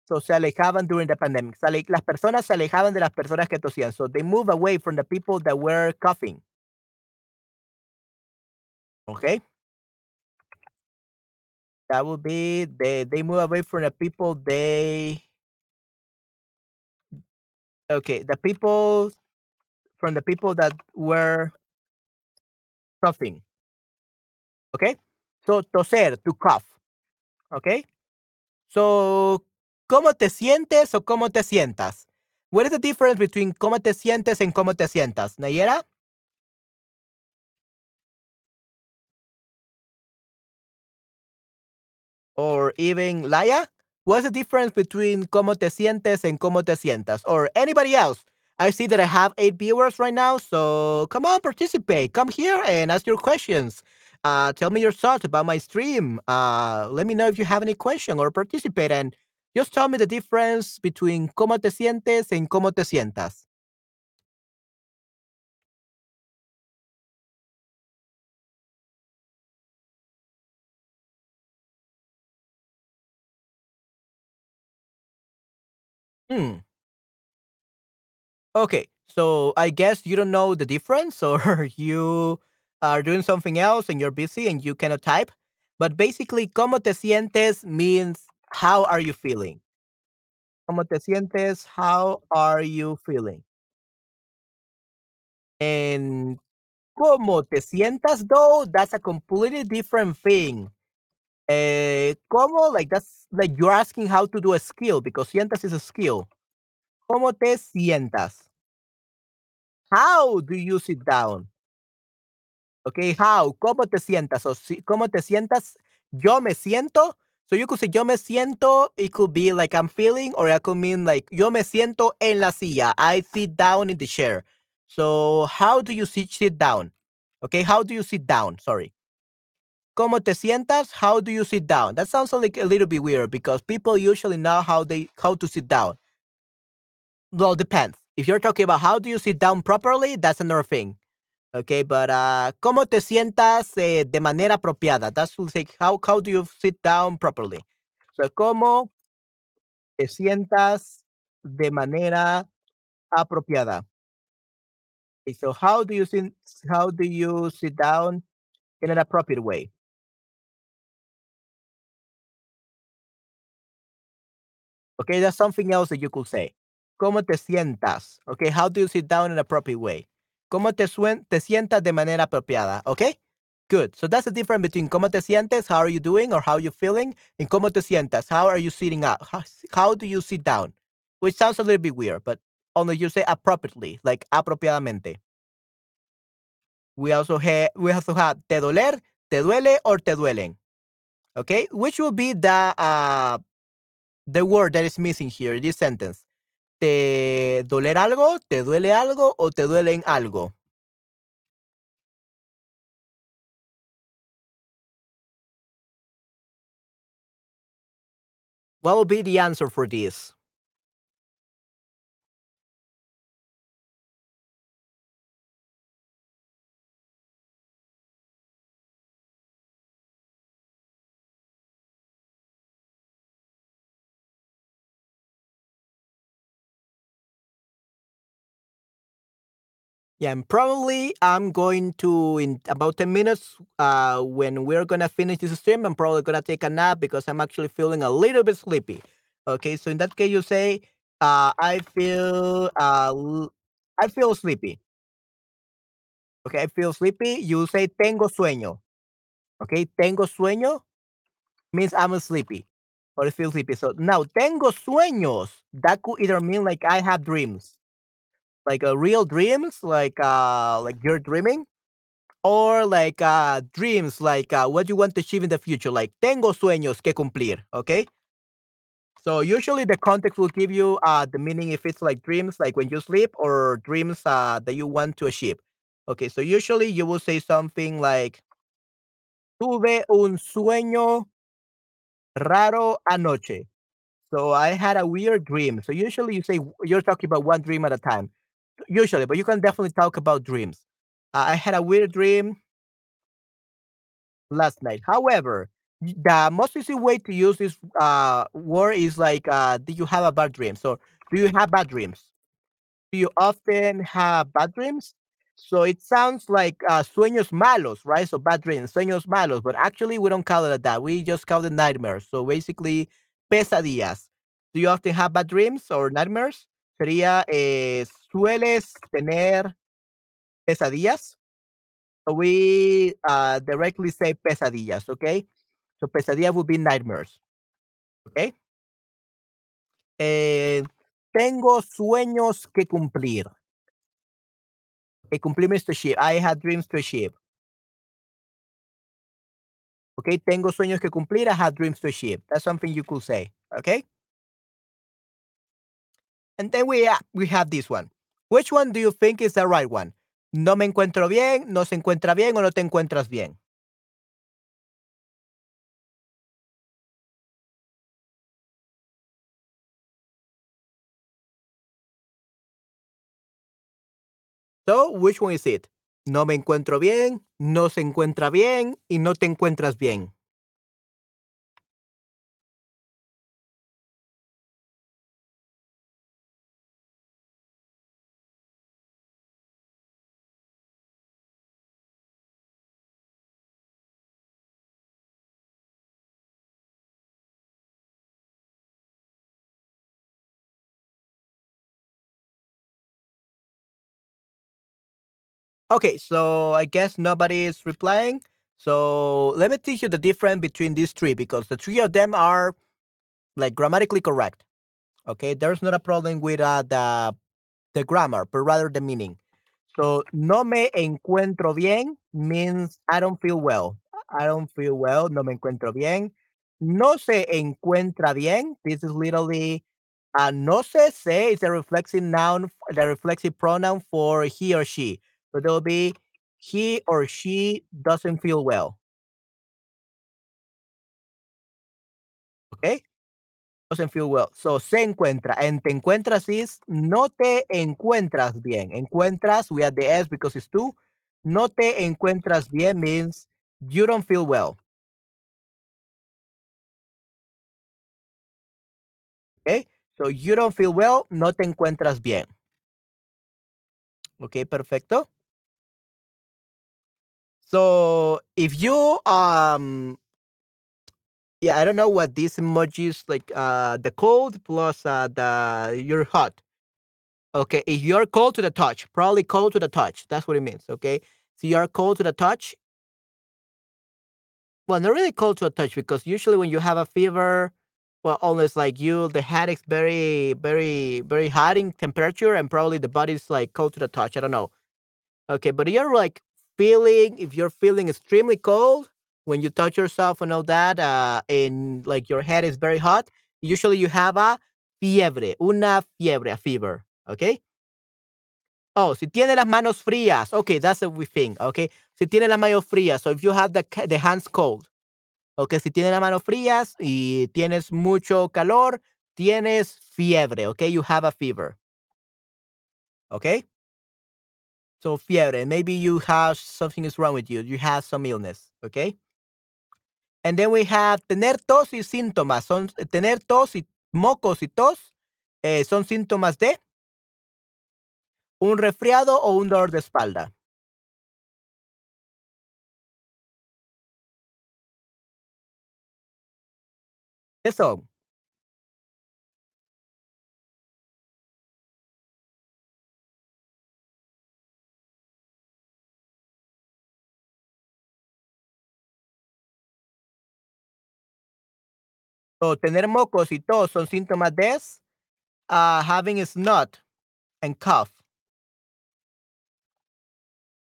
So se alejaban during the pandemic. las personas se alejaban de las personas que tosían. So they move away from the people that were coughing. Okay. That would be they they move away from the people they okay, the people from the people that were coughing. Okay? So, toser, to cough. Okay? So, ¿cómo te sientes o cómo te sientas? What is the difference between cómo te sientes and cómo te sientas? Nayera? Or even Laia? What's the difference between cómo te sientes and cómo te sientas? Or anybody else? I see that I have eight viewers right now, so come on, participate. Come here and ask your questions. Uh, tell me your thoughts about my stream. Uh, let me know if you have any question or participate and just tell me the difference between cómo te sientes and cómo te sientas. Hmm. Okay, so I guess you don't know the difference, or you are doing something else and you're busy and you cannot type. But basically, ¿cómo te sientes means how are you feeling? ¿Cómo te sientes? How are you feeling? And ¿cómo te sientas though? That's a completely different thing. Eh, ¿Cómo? Like that's like you're asking how to do a skill because sientas is a skill. ¿Cómo te sientas? How do you sit down? Okay, how? ¿Cómo te sientas? O si, ¿Cómo te sientas? Yo me siento. So you could say yo me siento. It could be like I'm feeling, or it could mean like yo me siento en la silla. I sit down in the chair. So how do you sit, sit down? Okay, how do you sit down? Sorry. ¿Cómo te sientas? How do you sit down? That sounds like a little bit weird because people usually know how they how to sit down. Well, depends. If you're talking about how do you sit down properly, that's another thing. Okay, but uh, ¿cómo te sientas eh, de manera apropiada? That's how how do you sit down properly? So, ¿cómo te sientas de manera apropiada? Okay, so how do you sit how do you sit down in an appropriate way? Okay, that's something else that you could say. ¿Cómo te sientas? Okay, how do you sit down in an appropriate way? Cómo te, te sientas de manera apropiada, ¿ok? Good. So that's the difference between cómo te sientes, how are you doing or how are you feeling, and cómo te sientas, how are you sitting up, how, do you sit down? Which sounds a little bit weird, but only you say appropriately, like apropiadamente. We also have we also have te doler, te duele, or te duelen. Okay, which will be the uh the word that is missing here in this sentence. ¿Te doler algo? ¿Te duele algo o te duelen algo? What will be the answer for this? Yeah, and probably I'm going to in about 10 minutes uh when we're gonna finish this stream, I'm probably gonna take a nap because I'm actually feeling a little bit sleepy. Okay, so in that case you say uh I feel uh I feel sleepy. Okay, I feel sleepy. You say tengo sueño. Okay, tengo sueño means I'm sleepy or I feel sleepy. So now tengo sueños. That could either mean like I have dreams, like uh, real dreams, like uh like you're dreaming, or like uh dreams, like uh, what you want to achieve in the future. Like tengo sueños que cumplir. Okay. So usually the context will give you uh the meaning if it's like dreams, like when you sleep, or dreams uh that you want to achieve. Okay, so usually you will say something like tuve un sueño raro anoche. So I had a weird dream. So usually you say you're talking about one dream at a time. Usually, but you can definitely talk about dreams. I had a weird dream last night. However, the most easy way to use this uh, word is like, uh, "Did you have a bad dream?" So, do you have bad dreams? Do you often have bad dreams? So it sounds like uh, sueños malos, right? So bad dreams, sueños malos, but actually we don't call it that. We just call it nightmares. So basically, pesadillas. Do you often have bad dreams or nightmares? Sería, eh, ¿sueles tener pesadillas? We uh, directly say pesadillas, okay? So pesadilla would be nightmares, okay? Eh, tengo sueños que cumplir. Okay, cumplir means to achieve. I had dreams to achieve. Okay, tengo sueños que cumplir. I had dreams to achieve. That's something you could say. Okay. And then we ha- we have this one. Which one do you think is the right one? No me encuentro bien, no se encuentra bien o no te encuentras bien. So, which one is it? No me encuentro bien, no se encuentra bien y no te encuentras bien. Okay, so I guess nobody is replying. So let me teach you the difference between these three because the three of them are like grammatically correct. Okay, there's not a problem with uh, the the grammar, but rather the meaning. So no me encuentro bien means I don't feel well. I don't feel well. No me encuentro bien. No se encuentra bien. This is literally uh, no se se is a reflexive noun, the reflexive pronoun for he or she. So there will be he or she doesn't feel well. Okay? Doesn't feel well. So se encuentra. And te encuentras is no te encuentras bien. Encuentras, we add the S because it's two. No te encuentras bien means you don't feel well. Okay? So you don't feel well, no te encuentras bien. Okay, perfecto. So if you um yeah, I don't know what this these emojis like uh the cold plus uh the you're hot. Okay, if you're cold to the touch, probably cold to the touch. That's what it means. Okay. So you're cold to the touch. Well, not really cold to the touch because usually when you have a fever, well, almost like you, the head is very, very, very hot in temperature, and probably the body's like cold to the touch. I don't know. Okay, but you're like feeling if you're feeling extremely cold when you touch yourself and all that, uh, and like your head is very hot, usually you have a fiebre, una fiebre, a fever. Okay. Oh, si tiene las manos frías. Okay, that's what we think. Okay. Si tiene las manos frías. So if you have the, the hands cold. Okay, si tiene las manos frías y tienes mucho calor, tienes fiebre. Okay, you have a fever. Okay. So fiebre, maybe you have something is wrong with you. You have some illness. Okay. And then we have tener tos y síntomas. Son tener tos y mocos y tos eh, son síntomas de ¿Un resfriado o un dolor de espalda? Eso. So, tener mocos y tos son síntomas de uh, having a snot and cough.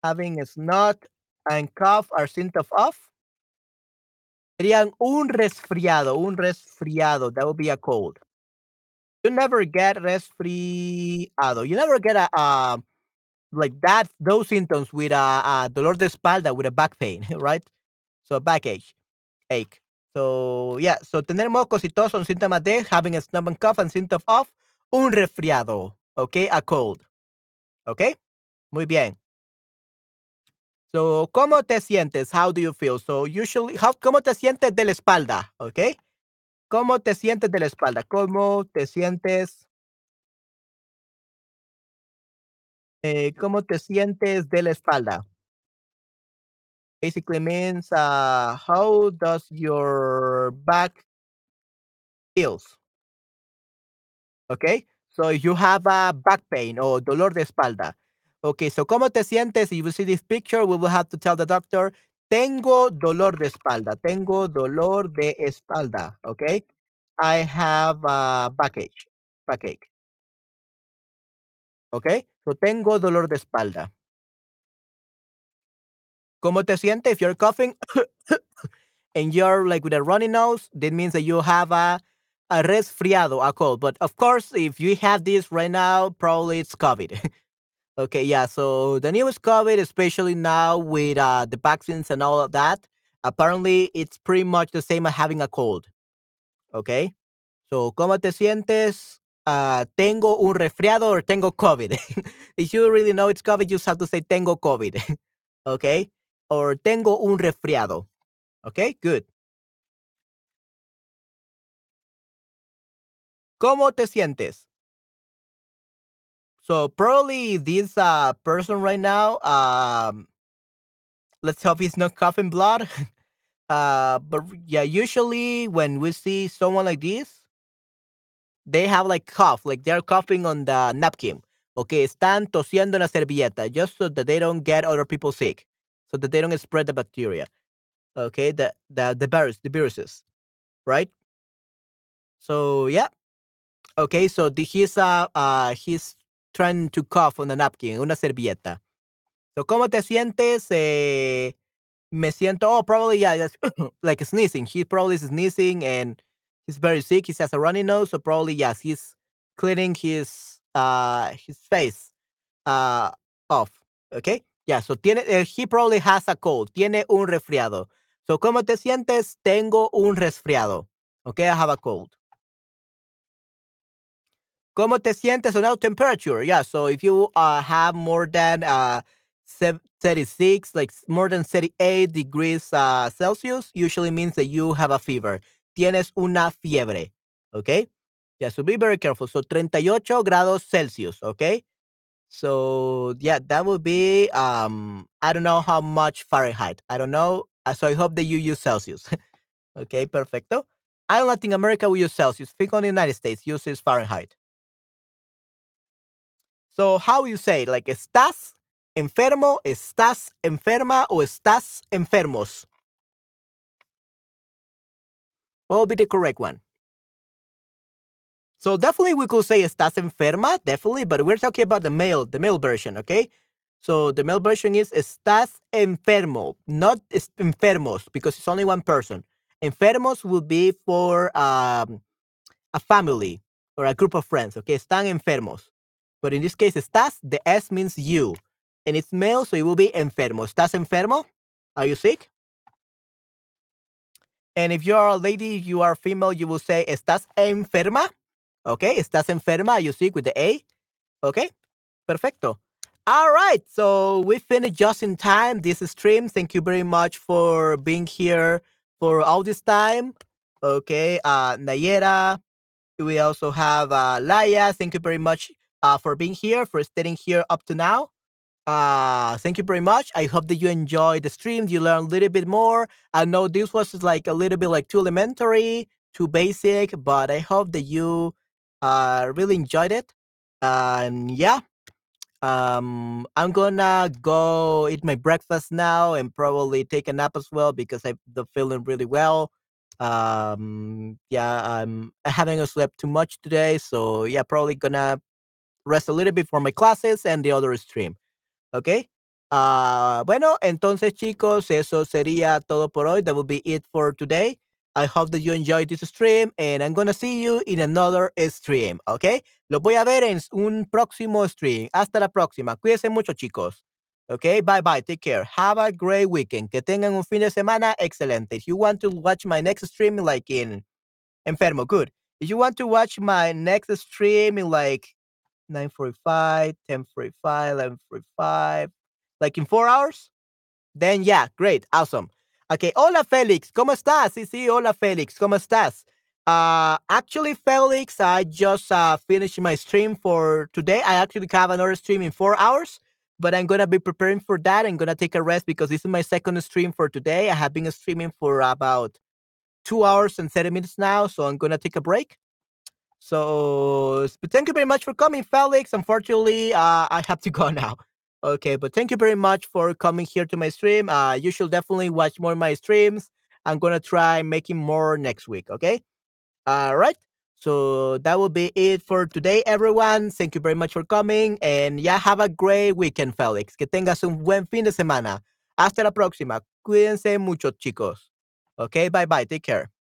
Having a snot and cough are symptoms of. Serían un resfriado, un resfriado. That would be a cold. You never get resfriado. You never get a, uh, like that, those symptoms with a, a dolor de espalda, with a back pain, right? So backache, ache. So, yeah, so tener mocos y tos son síntomas de having a stomach cough and symptoms of un resfriado, okay, a cold. Okay? Muy bien. So, ¿cómo te sientes? How do you feel? So, usually, how, ¿cómo te sientes de la espalda? Okay? ¿Cómo te sientes de la espalda? ¿Cómo te sientes? Eh, ¿Cómo te sientes de la espalda? Basically means uh, how does your back feels? Okay, so you have a back pain or dolor de espalda. Okay, so ¿cómo te sientes? If you see this picture, we will have to tell the doctor, tengo dolor de espalda, tengo dolor de espalda, okay? I have a backache, backache. Okay, so tengo dolor de espalda. ¿Cómo te sientes? If you're coughing and you're like with a runny nose, that means that you have a, a resfriado, a cold. But of course, if you have this right now, probably it's COVID. okay, yeah. So the newest COVID, especially now with uh, the vaccines and all of that, apparently it's pretty much the same as having a cold. Okay. So, ¿cómo te sientes? Uh, tengo un resfriado or tengo COVID. if you really know it's COVID, you just have to say tengo COVID. okay or tengo un resfriado. Okay, good. ¿Cómo te sientes? So probably this uh, person right now, um, let's hope he's not coughing blood. uh, but yeah, usually when we see someone like this, they have like cough, like they're coughing on the napkin. Okay, están tosiendo en la servilleta just so that they don't get other people sick so that they don't spread the bacteria. Okay, the the the virus, the viruses, right? So yeah. Okay, so the, he's uh uh he's trying to cough on a napkin, una servilleta. So ¿cómo te sientes? Eh, me siento, oh, probably, yeah, like sneezing. He probably is sneezing and he's very sick. He has a runny nose, so probably, yes, he's cleaning his uh his face uh off. Okay. Yeah, so tiene, uh, he probably has a cold. Tiene un resfriado. So, ¿cómo te sientes? Tengo un resfriado. Okay, I have a cold. ¿Cómo te sientes on temperature? Yeah, so if you uh, have more than uh, 36, like more than 38 degrees uh, Celsius, usually means that you have a fever. Tienes una fiebre. Okay? Yeah, so be very careful. So 38 grados Celsius. Okay? So yeah, that would be um I don't know how much Fahrenheit. I don't know. Uh, so I hope that you use Celsius. okay, perfecto. I don't Latin America we use Celsius. Think on the United States uses Fahrenheit. So how you say like estás enfermo, estás enferma, o estás enfermos? What will be the correct one? So definitely we could say estás enferma, definitely, but we're talking about the male, the male version, okay? So the male version is estás enfermo, not enfermos, because it's only one person. Enfermos would be for um, a family or a group of friends, okay? Están enfermos. But in this case, estás, the S means you. And it's male, so it will be enfermo. ¿Estás enfermo? Are you sick? And if you're a lady, you are female, you will say, ¿Estás enferma? Okay, estás enferma, you sick with the A. Okay, perfecto. All right, so we finished just in time this stream. Thank you very much for being here for all this time. Okay, uh, Nayera. We also have uh, Laia. Thank you very much uh, for being here, for staying here up to now. Uh, thank you very much. I hope that you enjoyed the stream. You learned a little bit more. I know this was like a little bit like too elementary, too basic, but I hope that you uh, really enjoyed it. and yeah, um, I'm gonna go eat my breakfast now and probably take a nap as well because I'm feeling really well. Um, yeah, I'm I haven't slept too much today, so yeah, probably gonna rest a little bit for my classes and the other stream. Okay. Uh, bueno, entonces chicos, eso sería todo por hoy. That will be it for today. I hope that you enjoyed this stream and I'm gonna see you in another stream, ¿ok? Los voy a ver en un próximo stream. Hasta la próxima. Cuídense mucho, chicos. Ok, bye bye. Take care. Have a great weekend. Que tengan un fin de semana excelente. If you want to watch my next stream, like in Enfermo, good. If you want to watch my next stream in like 9:45, 10:45, 11:45, like in four hours, then yeah, great, awesome. Okay, hola Félix, ¿cómo estás? Sí, sí, hola Félix, ¿cómo estás? Uh, actually, Felix, I just uh, finished my stream for today. I actually have another stream in four hours, but I'm gonna be preparing for that. I'm gonna take a rest because this is my second stream for today. I have been streaming for about two hours and 30 minutes now, so I'm gonna take a break. So, thank you very much for coming, Felix. Unfortunately, uh, I have to go now. Okay, but thank you very much for coming here to my stream. Uh, you should definitely watch more of my streams. I'm gonna try making more next week. Okay. All right. So that will be it for today, everyone. Thank you very much for coming. And yeah, have a great weekend, Felix. Que tengas un buen fin de semana. Hasta la próxima. Cuídense mucho, chicos. Okay, bye bye. Take care.